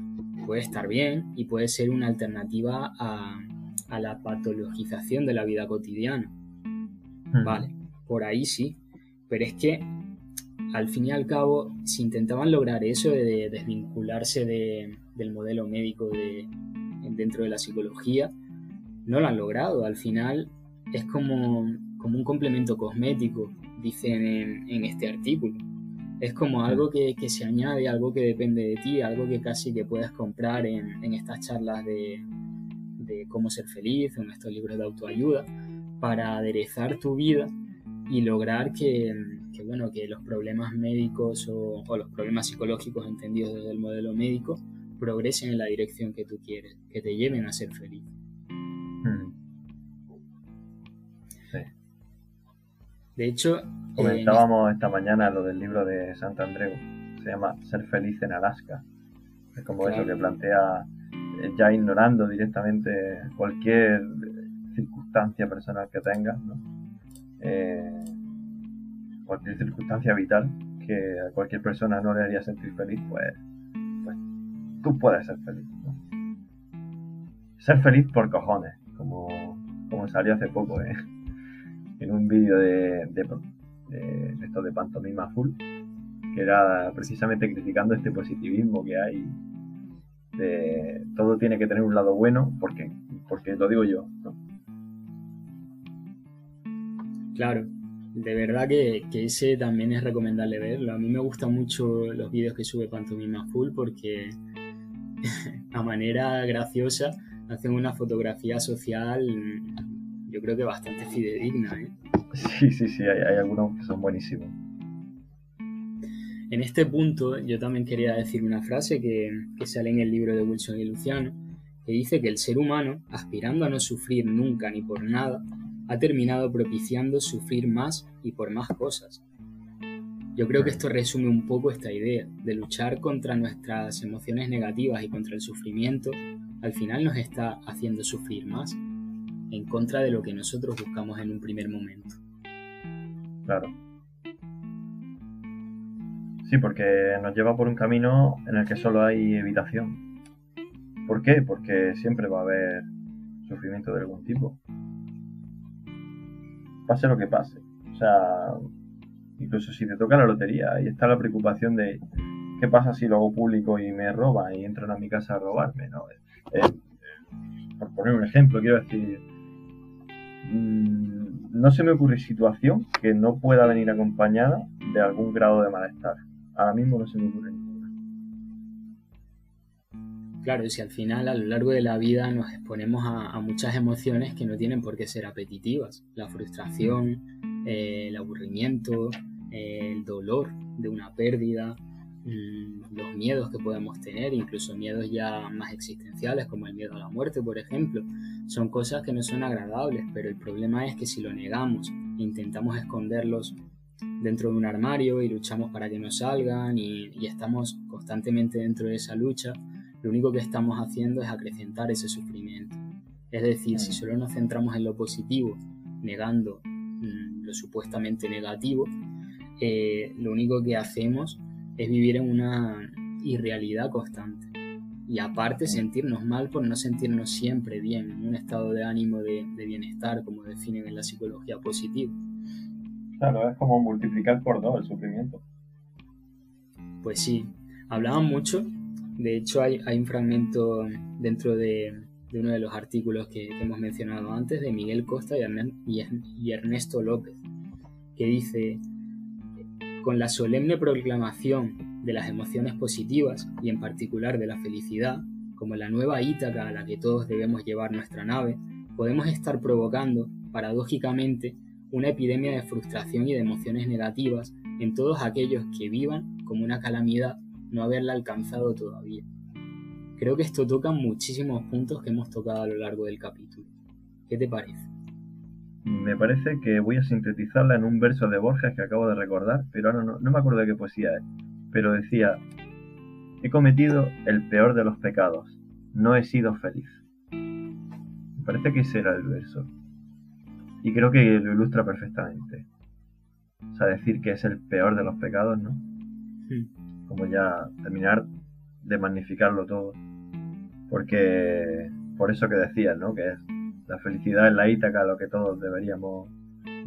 puede estar bien y puede ser una alternativa a, la patologización de la vida cotidiana. Vale, por ahí sí, pero es que al fin y al cabo, si intentaban lograr eso de desvincularse del modelo médico de, dentro de la psicología, no lo han logrado. Al final es como, un complemento cosmético, dicen en este artículo. Es como algo que, se añade, algo que depende de ti, algo que casi que puedes comprar en, estas charlas de, cómo ser feliz, en estos libros de autoayuda, para aderezar tu vida y lograr que, bueno, que los problemas médicos o, los problemas psicológicos entendidos desde el modelo médico progresen en la dirección que tú quieres, que te lleven a ser feliz. Hmm. De hecho... Comentábamos esta mañana lo del libro de Santa Andreu. Se llama Ser feliz en Alaska. Es como eso que plantea eh, ya ignorando directamente cualquier circunstancia personal que tengas, ¿no? Eh, cualquier circunstancia vital que a cualquier persona no le haría sentir feliz, pues, pues tú puedes ser feliz. Ser feliz por cojones, como, como salió hace poco ¿eh? en un vídeo de, de, de, esto de pantomima full, que era precisamente criticando este positivismo que hay de todo tiene que tener un lado bueno, porque, porque lo digo yo. Claro, de verdad que, ese también es recomendable verlo. A mí me gustan mucho los vídeos que sube Pantomima Full porque a manera graciosa hacen una fotografía social yo creo que bastante fidedigna. ¿eh? Sí, sí, sí, hay, algunos que son buenísimos. En este punto yo también quería decir una frase que, que sale en el libro de Wilson y Luciano, que dice que el ser humano, aspirando a no sufrir nunca ni por nada, ha terminado propiciando sufrir más y por más cosas. Yo creo que esto resume un poco esta idea de luchar contra nuestras emociones negativas y contra el sufrimiento, al final nos está haciendo sufrir más, en contra de lo que nosotros buscamos en un primer momento. Claro. Sí, porque nos lleva por un camino en el que solo hay evitación. ¿Por qué? Porque siempre va a haber sufrimiento de algún tipo pase lo que pase. O sea, incluso si te toca la lotería, ahí está la preocupación de qué pasa si lo hago público y me roban y entran a mi casa a robarme, ¿no? Eh, por poner un ejemplo, quiero decir, mm, no se me ocurre situación que no pueda venir acompañada de algún grado de malestar. Ahora mismo no se me ocurre Claro, si al final a lo largo de la vida nos exponemos a, muchas emociones que no tienen por qué ser apetitivas. La frustración, eh, el aburrimiento, eh, el dolor de una pérdida, mm, los miedos que podemos tener, incluso miedos ya más existenciales como el miedo a la muerte, por ejemplo. Son cosas que no son agradables, pero el problema es que si lo negamos intentamos esconderlos dentro de un armario y luchamos para que no salgan y estamos constantemente dentro de esa lucha, lo único que estamos haciendo es acrecentar ese sufrimiento. Es decir, si solo nos centramos en lo positivo, negando mm, lo supuestamente negativo, eh, lo único que hacemos es vivir en una irrealidad constante. Y aparte sentirnos mal por no sentirnos siempre bien, en un estado de ánimo de, de bienestar, como definen en la psicología positiva. Claro, es como multiplicar por dos el sufrimiento. Pues sí, hablaban mucho de hecho, hay, un fragmento dentro de, uno de los artículos que, hemos mencionado antes de Miguel Costa y, Ernesto López, que dice, con la solemne proclamación de las emociones positivas y en particular de la felicidad, como la nueva Ítaca a la que todos debemos llevar nuestra nave, podemos estar provocando, paradójicamente, una epidemia de frustración y de emociones negativas en todos aquellos que vivan como una calamidad no haberla alcanzado todavía. Creo que esto toca muchísimos puntos que hemos tocado a lo largo del capítulo. ¿Qué te parece? Me parece que voy a sintetizarla en un verso de Borges que acabo de recordar, pero ahora no, no me acuerdo de qué poesía es. Pero decía, he cometido el peor de los pecados, no he sido feliz. Me parece que ese era el verso. Y creo que lo ilustra perfectamente. O sea, decir que es el peor de los pecados, ¿no? Hmm como ya terminar de magnificarlo todo. Porque, por eso que decías, ¿no? Que es la felicidad en la Ítaca a lo que todos deberíamos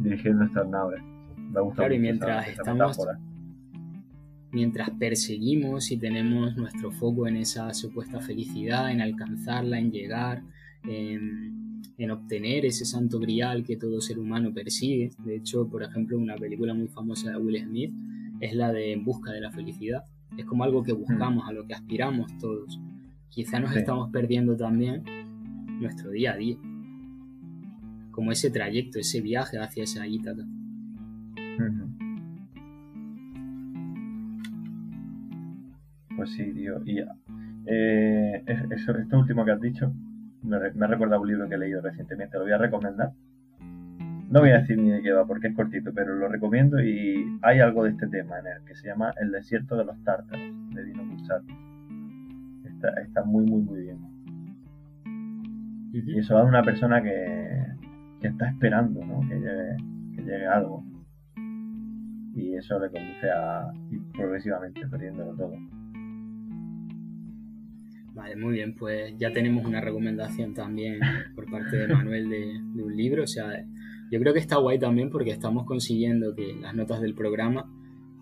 dirigir nuestras naves. Me gusta claro, y mientras estamos, mientras perseguimos y tenemos nuestro foco en esa supuesta felicidad, en alcanzarla, en llegar, en, en, obtener ese santo grial que todo ser humano persigue. De hecho, por ejemplo, una película muy famosa de Will Smith es la de En busca de la felicidad. Es como algo que buscamos, a lo que aspiramos todos. Quizá nos estamos perdiendo también nuestro día a día. Como ese trayecto, ese viaje hacia esa Ítaca. Pues sí, tío. Y eh, esto último que has dicho me, me ha recordado un libro que he leído recientemente. Lo voy a recomendar. No voy a decir ni de qué va porque es cortito, pero lo recomiendo y hay algo de este tema en él que se llama El desierto de los tártaros, de Dino Buzzati. Está, está muy, muy, muy bien. Y eso va de una persona que, que está esperando ¿no? que, llegue, que llegue algo. Y eso le conduce a ir progresivamente perdiéndolo todo. Vale, muy bien, pues ya tenemos una recomendación también por parte de Manuel de, de un libro. O sea, yo creo que está guay también porque estamos consiguiendo que las notas del programa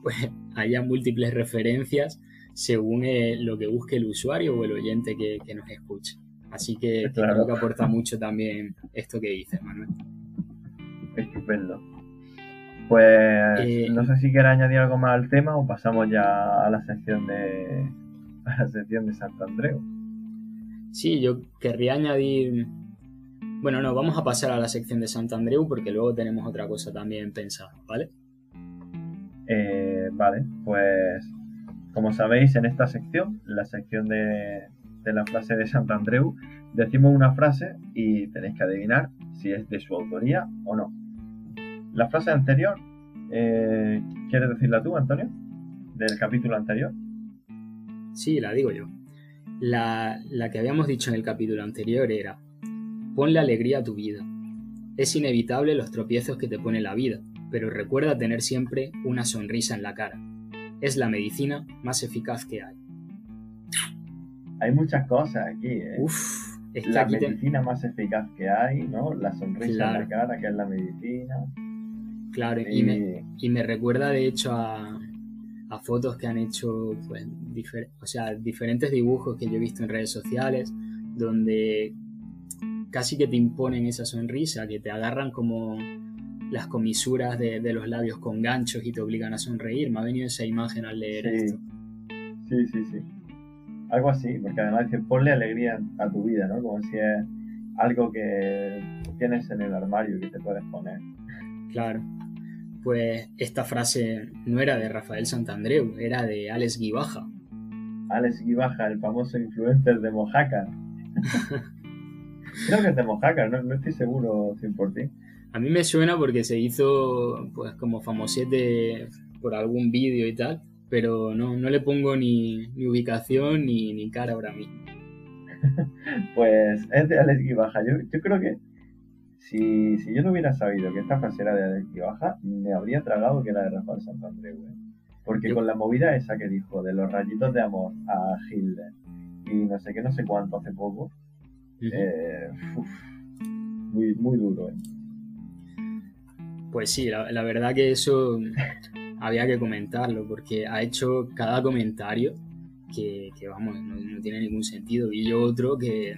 pues haya múltiples referencias según eh, lo que busque el usuario o el oyente que, nos escuche. Así que creo que aporta mucho también esto que dices, Manuel. Estupendo. Pues eh, no sé si quieres añadir algo más al tema o pasamos ya a la sección de a la sección de Santo Andreu. Sí, yo querría añadir bueno, no, vamos a pasar a la sección de Santandreu porque luego tenemos otra cosa también pensada, ¿vale? Eh, vale, pues como sabéis, en esta sección, la sección de, la frase de Santandreu, decimos una frase y tenéis que adivinar si es de su autoría o no. La frase anterior, eh, ¿quieres decirla tú, Antonio? Del capítulo anterior. Sí, la digo yo. La, la que habíamos dicho en el capítulo anterior era, Ponle alegría a tu vida. Es inevitable los tropiezos que te pone la vida, pero recuerda tener siempre una sonrisa en la cara. Es la medicina más eficaz que hay. Hay muchas cosas aquí. ¿eh? Uf, es la medicina más eficaz que hay, ¿no? La sonrisa en la cara, que es la medicina. Claro, y, me, recuerda de hecho a, fotos que han hecho, pues, o sea, diferentes dibujos que yo he visto en redes sociales, donde casi que te imponen esa sonrisa, que te agarran como las comisuras de, los labios con ganchos y te obligan a sonreír. Me ha venido esa imagen al leer esto. Sí, sí, sí. Algo así, porque además dice, ponle alegría a tu vida, ¿no? Como si es algo que tienes en el armario que te puedes poner. Claro. Pues esta frase no era de Rafael Santandreu, era de Alex Guibaja. Alex Guibaja, el famoso influencer de Mojácar. Creo que es de Mojácar, no, estoy seguro 100%. A mí me suena porque se hizo pues como famosete por algún vídeo y tal, pero no, no le pongo ni, ubicación ni, ni, cara ahora mismo. pues es de Alex Baja. Yo, yo creo que si, si, yo no hubiera sabido que esta frase era de Alex Baja, me habría tragado que era de Rafael Santander. Porque con la movida esa que dijo de los rayitos de amor a Hilde y no sé qué, no sé cuánto hace poco, eh, muy, muy duro. Eh. Pues sí, la, verdad que eso había que comentarlo, porque ha hecho cada comentario que, vamos, no, tiene ningún sentido. Y yo otro que,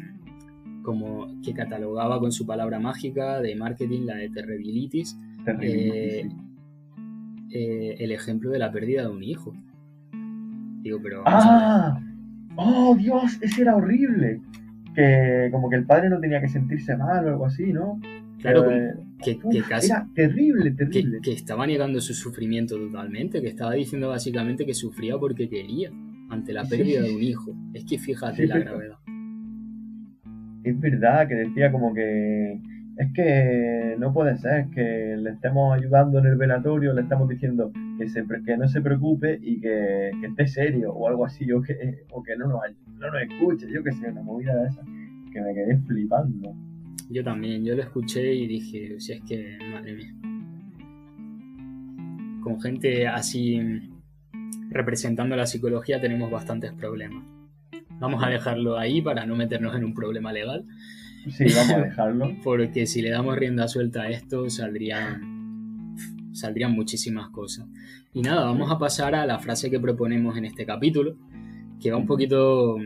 como, que catalogaba con su palabra mágica de marketing la de terribilitis, eh, el ejemplo de la pérdida de un hijo. Digo, pero... ¡Ah! ¡Oh, Dios! Ese era horrible que como que el padre no tenía que sentirse mal o algo así, ¿no? Claro, que, casi, era terrible, terrible. Que, estaba negando su sufrimiento totalmente, que estaba diciendo básicamente que sufría porque quería, ante la pérdida de un hijo. Es que fíjate la gravedad. Es verdad que decía como que es que no puede ser que le estemos ayudando en el velatorio, le estamos diciendo que, se, que no se preocupe y que, esté serio o algo así, o que, o que no, nos, no nos escuche, yo que sé, una movida de esa, que me quedé flipando. Yo también, yo lo escuché y dije, si es que, madre mía. Con gente así representando la psicología tenemos bastantes problemas. Vamos a dejarlo ahí para no meternos en un problema legal. Sí, vamos a dejarlo. Porque si le damos rienda suelta a esto, saldrían, saldrían muchísimas cosas. Y nada, vamos a pasar a la frase que proponemos en este capítulo, que va un poquito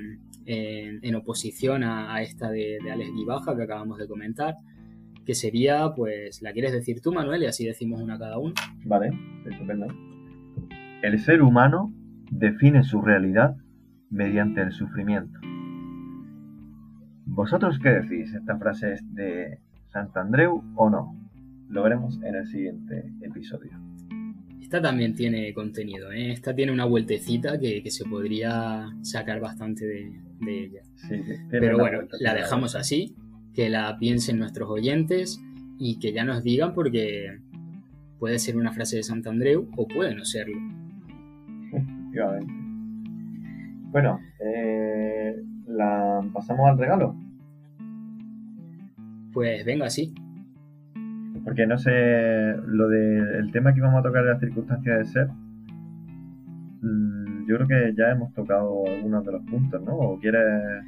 eh, en, oposición a, esta de, de Alex Guibaja que acabamos de comentar, que sería, pues, ¿la quieres decir tú, Manuel? Y así decimos una cada uno. Vale, estupendo. El ser humano define su realidad mediante el sufrimiento. ¿Vosotros qué decís? ¿Esta frase es de Santandreu o no? Lo veremos en el siguiente episodio. Esta también tiene contenido, ¿eh? Esta tiene una vueltecita que, se podría sacar bastante de, ella. Pero bueno, la dejamos así, que la piensen nuestros oyentes y que ya nos digan porque puede ser una frase de Santandreu o puede no serlo. Bueno, eh, ¿la pasamos al regalo? Pues venga, sí. Porque no sé, lo del tema que vamos a tocar de las circunstancias de ser, mm, yo creo que ya hemos tocado algunos de los puntos, ¿no? ¿O quieres...?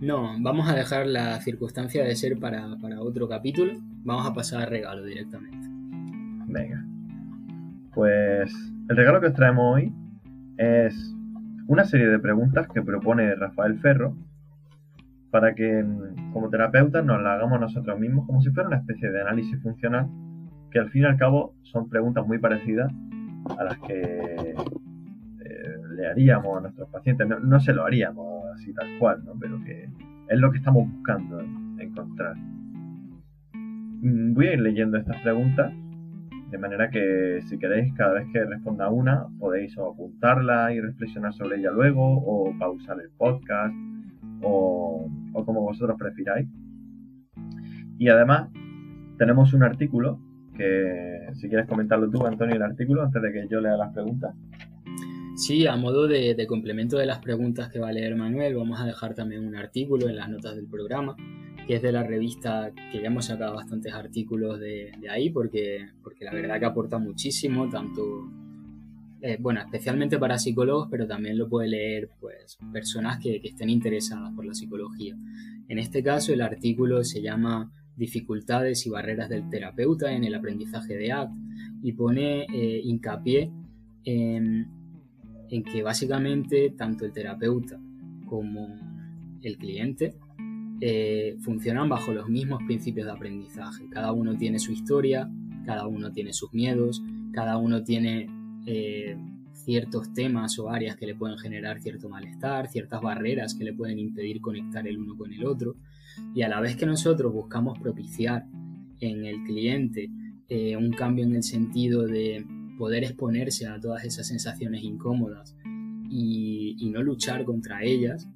No, vamos a dejar la circunstancia de ser para, para otro capítulo. Vamos a pasar al regalo directamente. Venga. Pues el regalo que os traemos hoy es una serie de preguntas que propone Rafael Ferro para que como terapeutas nos la hagamos nosotros mismos como si fuera una especie de análisis funcional que al fin y al cabo son preguntas muy parecidas a las que eh, le haríamos a nuestros pacientes. No, se lo haríamos así tal cual, ¿no? pero que es lo que estamos buscando encontrar. Mm, voy a ir leyendo estas preguntas de manera que si queréis, cada vez que responda una, podéis apuntarla y reflexionar sobre ella luego, o pausar el podcast, o, como vosotros prefiráis. Y además, tenemos un artículo que, si quieres comentarlo tú, Antonio, el artículo, antes de que yo lea las preguntas. Sí, a modo de, de complemento de las preguntas que va a leer Manuel, vamos a dejar también un artículo en las notas del programa que es de la revista que ya hemos sacado bastantes artículos de, ahí porque, porque la verdad que aporta muchísimo, tanto, eh, bueno, especialmente para psicólogos, pero también lo puede leer pues, personas que, estén interesadas por la psicología. En este caso, el artículo se llama Dificultades y barreras del terapeuta en el aprendizaje de ACT y pone eh, hincapié en, en que básicamente tanto el terapeuta como el cliente eh, funcionan bajo los mismos principios de aprendizaje. Cada uno tiene su historia, cada uno tiene sus miedos, cada uno tiene eh, ciertos temas o áreas que le pueden generar cierto malestar, ciertas barreras que le pueden impedir conectar el uno con el otro. Y a la vez que nosotros buscamos propiciar en el cliente eh, un cambio en el sentido de poder exponerse a todas esas sensaciones incómodas y no luchar contra ellas,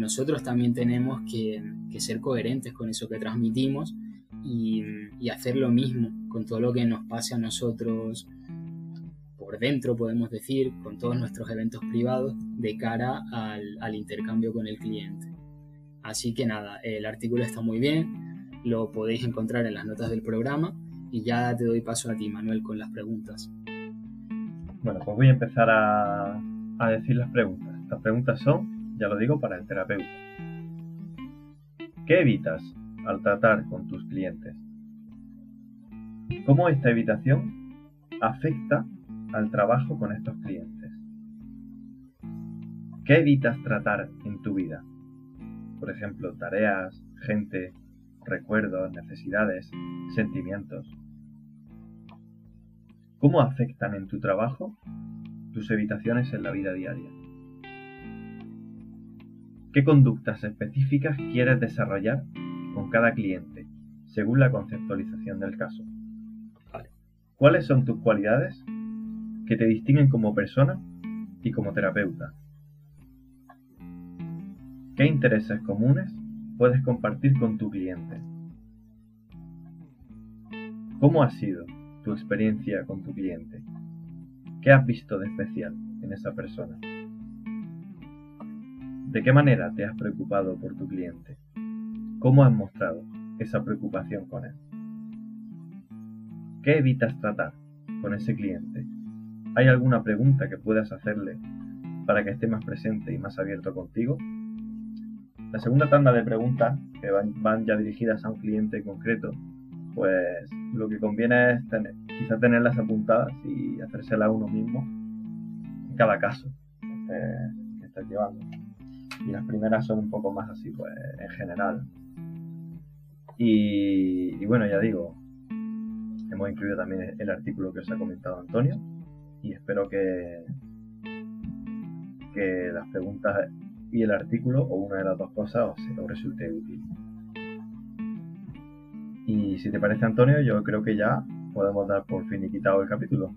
nosotros también tenemos que, ser coherentes con eso que transmitimos y, hacer lo mismo con todo lo que nos pase a nosotros por dentro, podemos decir, con todos nuestros eventos privados de cara al, intercambio con el cliente. Así que nada, el artículo está muy bien, lo podéis encontrar en las notas del programa y ya te doy paso a ti, Manuel, con las preguntas. Bueno, pues voy a empezar a, decir las preguntas. Las preguntas son, ya lo digo para el terapeuta. ¿Qué evitas al tratar con tus clientes? ¿Cómo esta evitación afecta al trabajo con estos clientes? ¿Qué evitas tratar en tu vida? Por ejemplo, tareas, gente, recuerdos, necesidades, sentimientos. ¿Cómo afectan en tu trabajo tus evitaciones en la vida diaria? ¿Qué conductas específicas quieres desarrollar con cada cliente, según la conceptualización del caso? ¿Cuáles son tus cualidades que te distinguen como persona y como terapeuta? ¿Qué intereses comunes puedes compartir con tu cliente? ¿Cómo ha sido tu experiencia con tu cliente? ¿Qué has visto de especial en esa persona? ¿De qué manera te has preocupado por tu cliente? ¿Cómo has mostrado esa preocupación con él? ¿Qué evitas tratar con ese cliente? ¿Hay alguna pregunta que puedas hacerle para que esté más presente y más abierto contigo? La segunda tanda de preguntas, que van, ya dirigidas a un cliente concreto, pues lo que conviene es quizá tenerlas apuntadas y hacérselas a uno mismo en cada caso que estés llevando y las primeras son un poco más así, pues en general. Y, bueno, ya digo, hemos incluido también el artículo que os ha comentado Antonio y espero que, que las preguntas y el artículo o una de las dos cosas os, resulte útil. Y si te parece Antonio, yo creo que ya podemos dar por finiquitado el capítulo.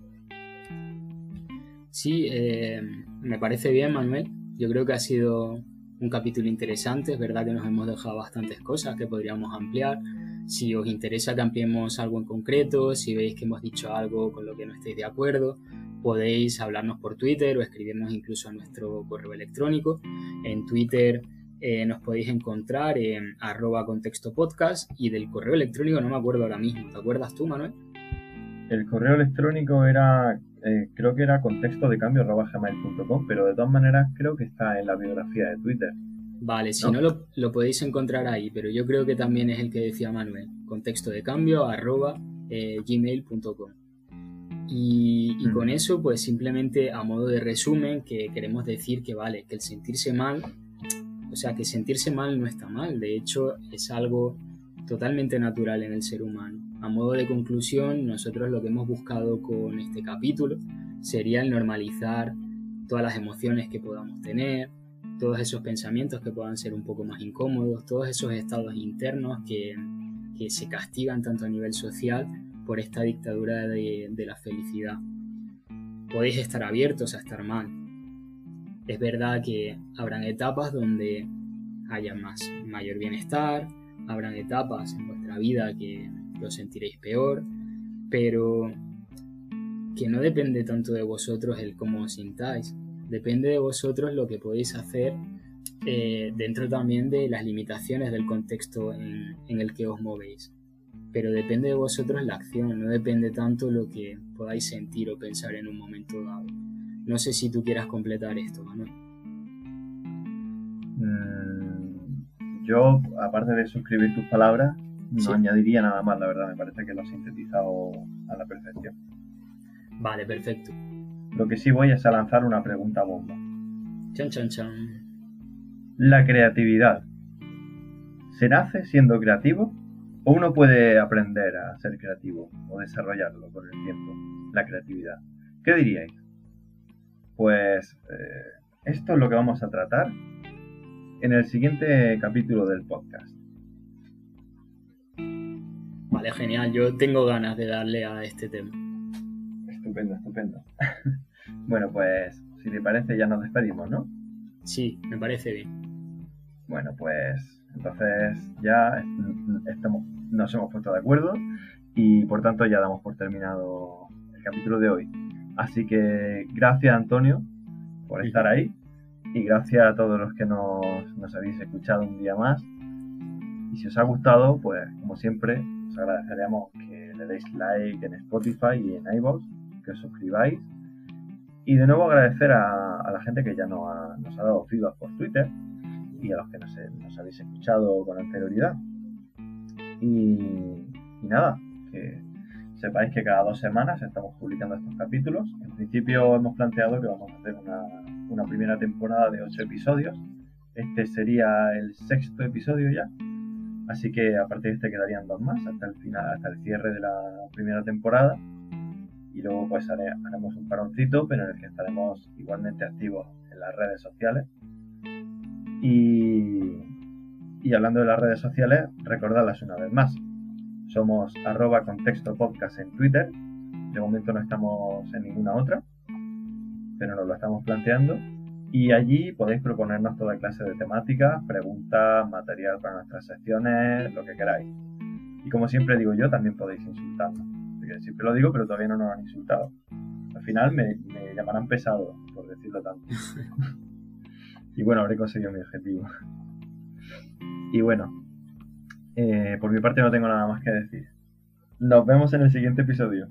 Sí, eh, me parece bien Manuel. Yo creo que ha sido un capítulo interesante. Es verdad que nos hemos dejado bastantes cosas que podríamos ampliar. Si os interesa que ampliemos algo en concreto, si veis que hemos dicho algo con lo que no estéis de acuerdo, podéis hablarnos por Twitter o escribirnos incluso a nuestro correo electrónico. En Twitter eh, nos podéis encontrar en arroba contexto podcast y del correo electrónico no me acuerdo ahora mismo. ¿Te acuerdas tú, Manuel? El correo electrónico era, eh, creo que era contexto de cambio gmail.com, pero de todas maneras creo que está en la biografía de Twitter. Vale, si no, lo, podéis encontrar ahí, pero yo creo que también es el que decía Manuel, contexto de cambio arroba eh, gmail.com. Y, y con eso, pues simplemente a modo de resumen, que queremos decir que vale, que el sentirse mal, o sea, que sentirse mal no está mal, de hecho es algo totalmente natural en el ser humano. A modo de conclusión, nosotros lo que hemos buscado con este capítulo sería el normalizar todas las emociones que podamos tener, todos esos pensamientos que puedan ser un poco más incómodos, todos esos estados internos que, que se castigan tanto a nivel social por esta dictadura de, la felicidad. Podéis estar abiertos a estar mal. Es verdad que habrán etapas donde haya más, mayor bienestar, habrán etapas en vuestra vida que lo sentiréis peor, pero que no depende tanto de vosotros el cómo os sintáis, depende de vosotros lo que podéis hacer eh, dentro también de las limitaciones del contexto en, el que os movéis. Pero depende de vosotros la acción, no depende tanto lo que podáis sentir o pensar en un momento dado. No sé si tú quieras completar esto, Manuel. Mm, yo, aparte de suscribir tus palabras, no añadiría nada más, la verdad. Me parece que lo has sintetizado a la perfección. Vale, perfecto. Lo que sí voy es a lanzar una pregunta bomba. Chan, chan, chan. La creatividad. ¿Se nace siendo creativo? ¿O uno puede aprender a ser creativo o desarrollarlo con el tiempo? La creatividad. ¿Qué diríais? Pues eh, esto es lo que vamos a tratar en el siguiente capítulo del podcast. Vale, genial. Yo tengo ganas de darle a este tema. Estupendo, estupendo. bueno, pues si te parece ya nos despedimos, ¿no? Sí, me parece bien. Bueno, pues entonces ya estamos, nos hemos puesto de acuerdo y por tanto ya damos por terminado el capítulo de hoy. Así que gracias Antonio por estar ahí y gracias a todos los que nos, nos habéis escuchado un día más. Y si os ha gustado, pues como siempre, os agradeceríamos que le deis like en Spotify y en iVoox, que os suscribáis. Y de nuevo agradecer a, la gente que ya nos ha, nos ha dado feedback por Twitter y a los que nos, nos habéis escuchado con anterioridad. Y, nada, que sepáis que cada dos semanas estamos publicando estos capítulos. En principio hemos planteado que vamos a hacer una, una primera temporada de ocho episodios. Este sería el sexto episodio ya. Así que a partir de este quedarían dos más hasta el final, hasta el cierre de la primera temporada. Y luego pues haremos un paroncito, pero en el que estaremos igualmente activos en las redes sociales. Y, y hablando de las redes sociales, recordarlas una vez más. Somos arroba contexto podcast en Twitter. De momento no estamos en ninguna otra, pero nos lo estamos planteando y allí podéis proponernos toda clase de temáticas, preguntas, material para nuestras secciones, lo que queráis. Y como siempre digo yo, también podéis insultarnos. siempre lo digo, pero todavía no nos han insultado. Al final me, llamarán pesado, por decirlo tanto. y bueno, habré conseguido mi objetivo. Y bueno, eh, por mi parte no tengo nada más que decir. Nos vemos en el siguiente episodio.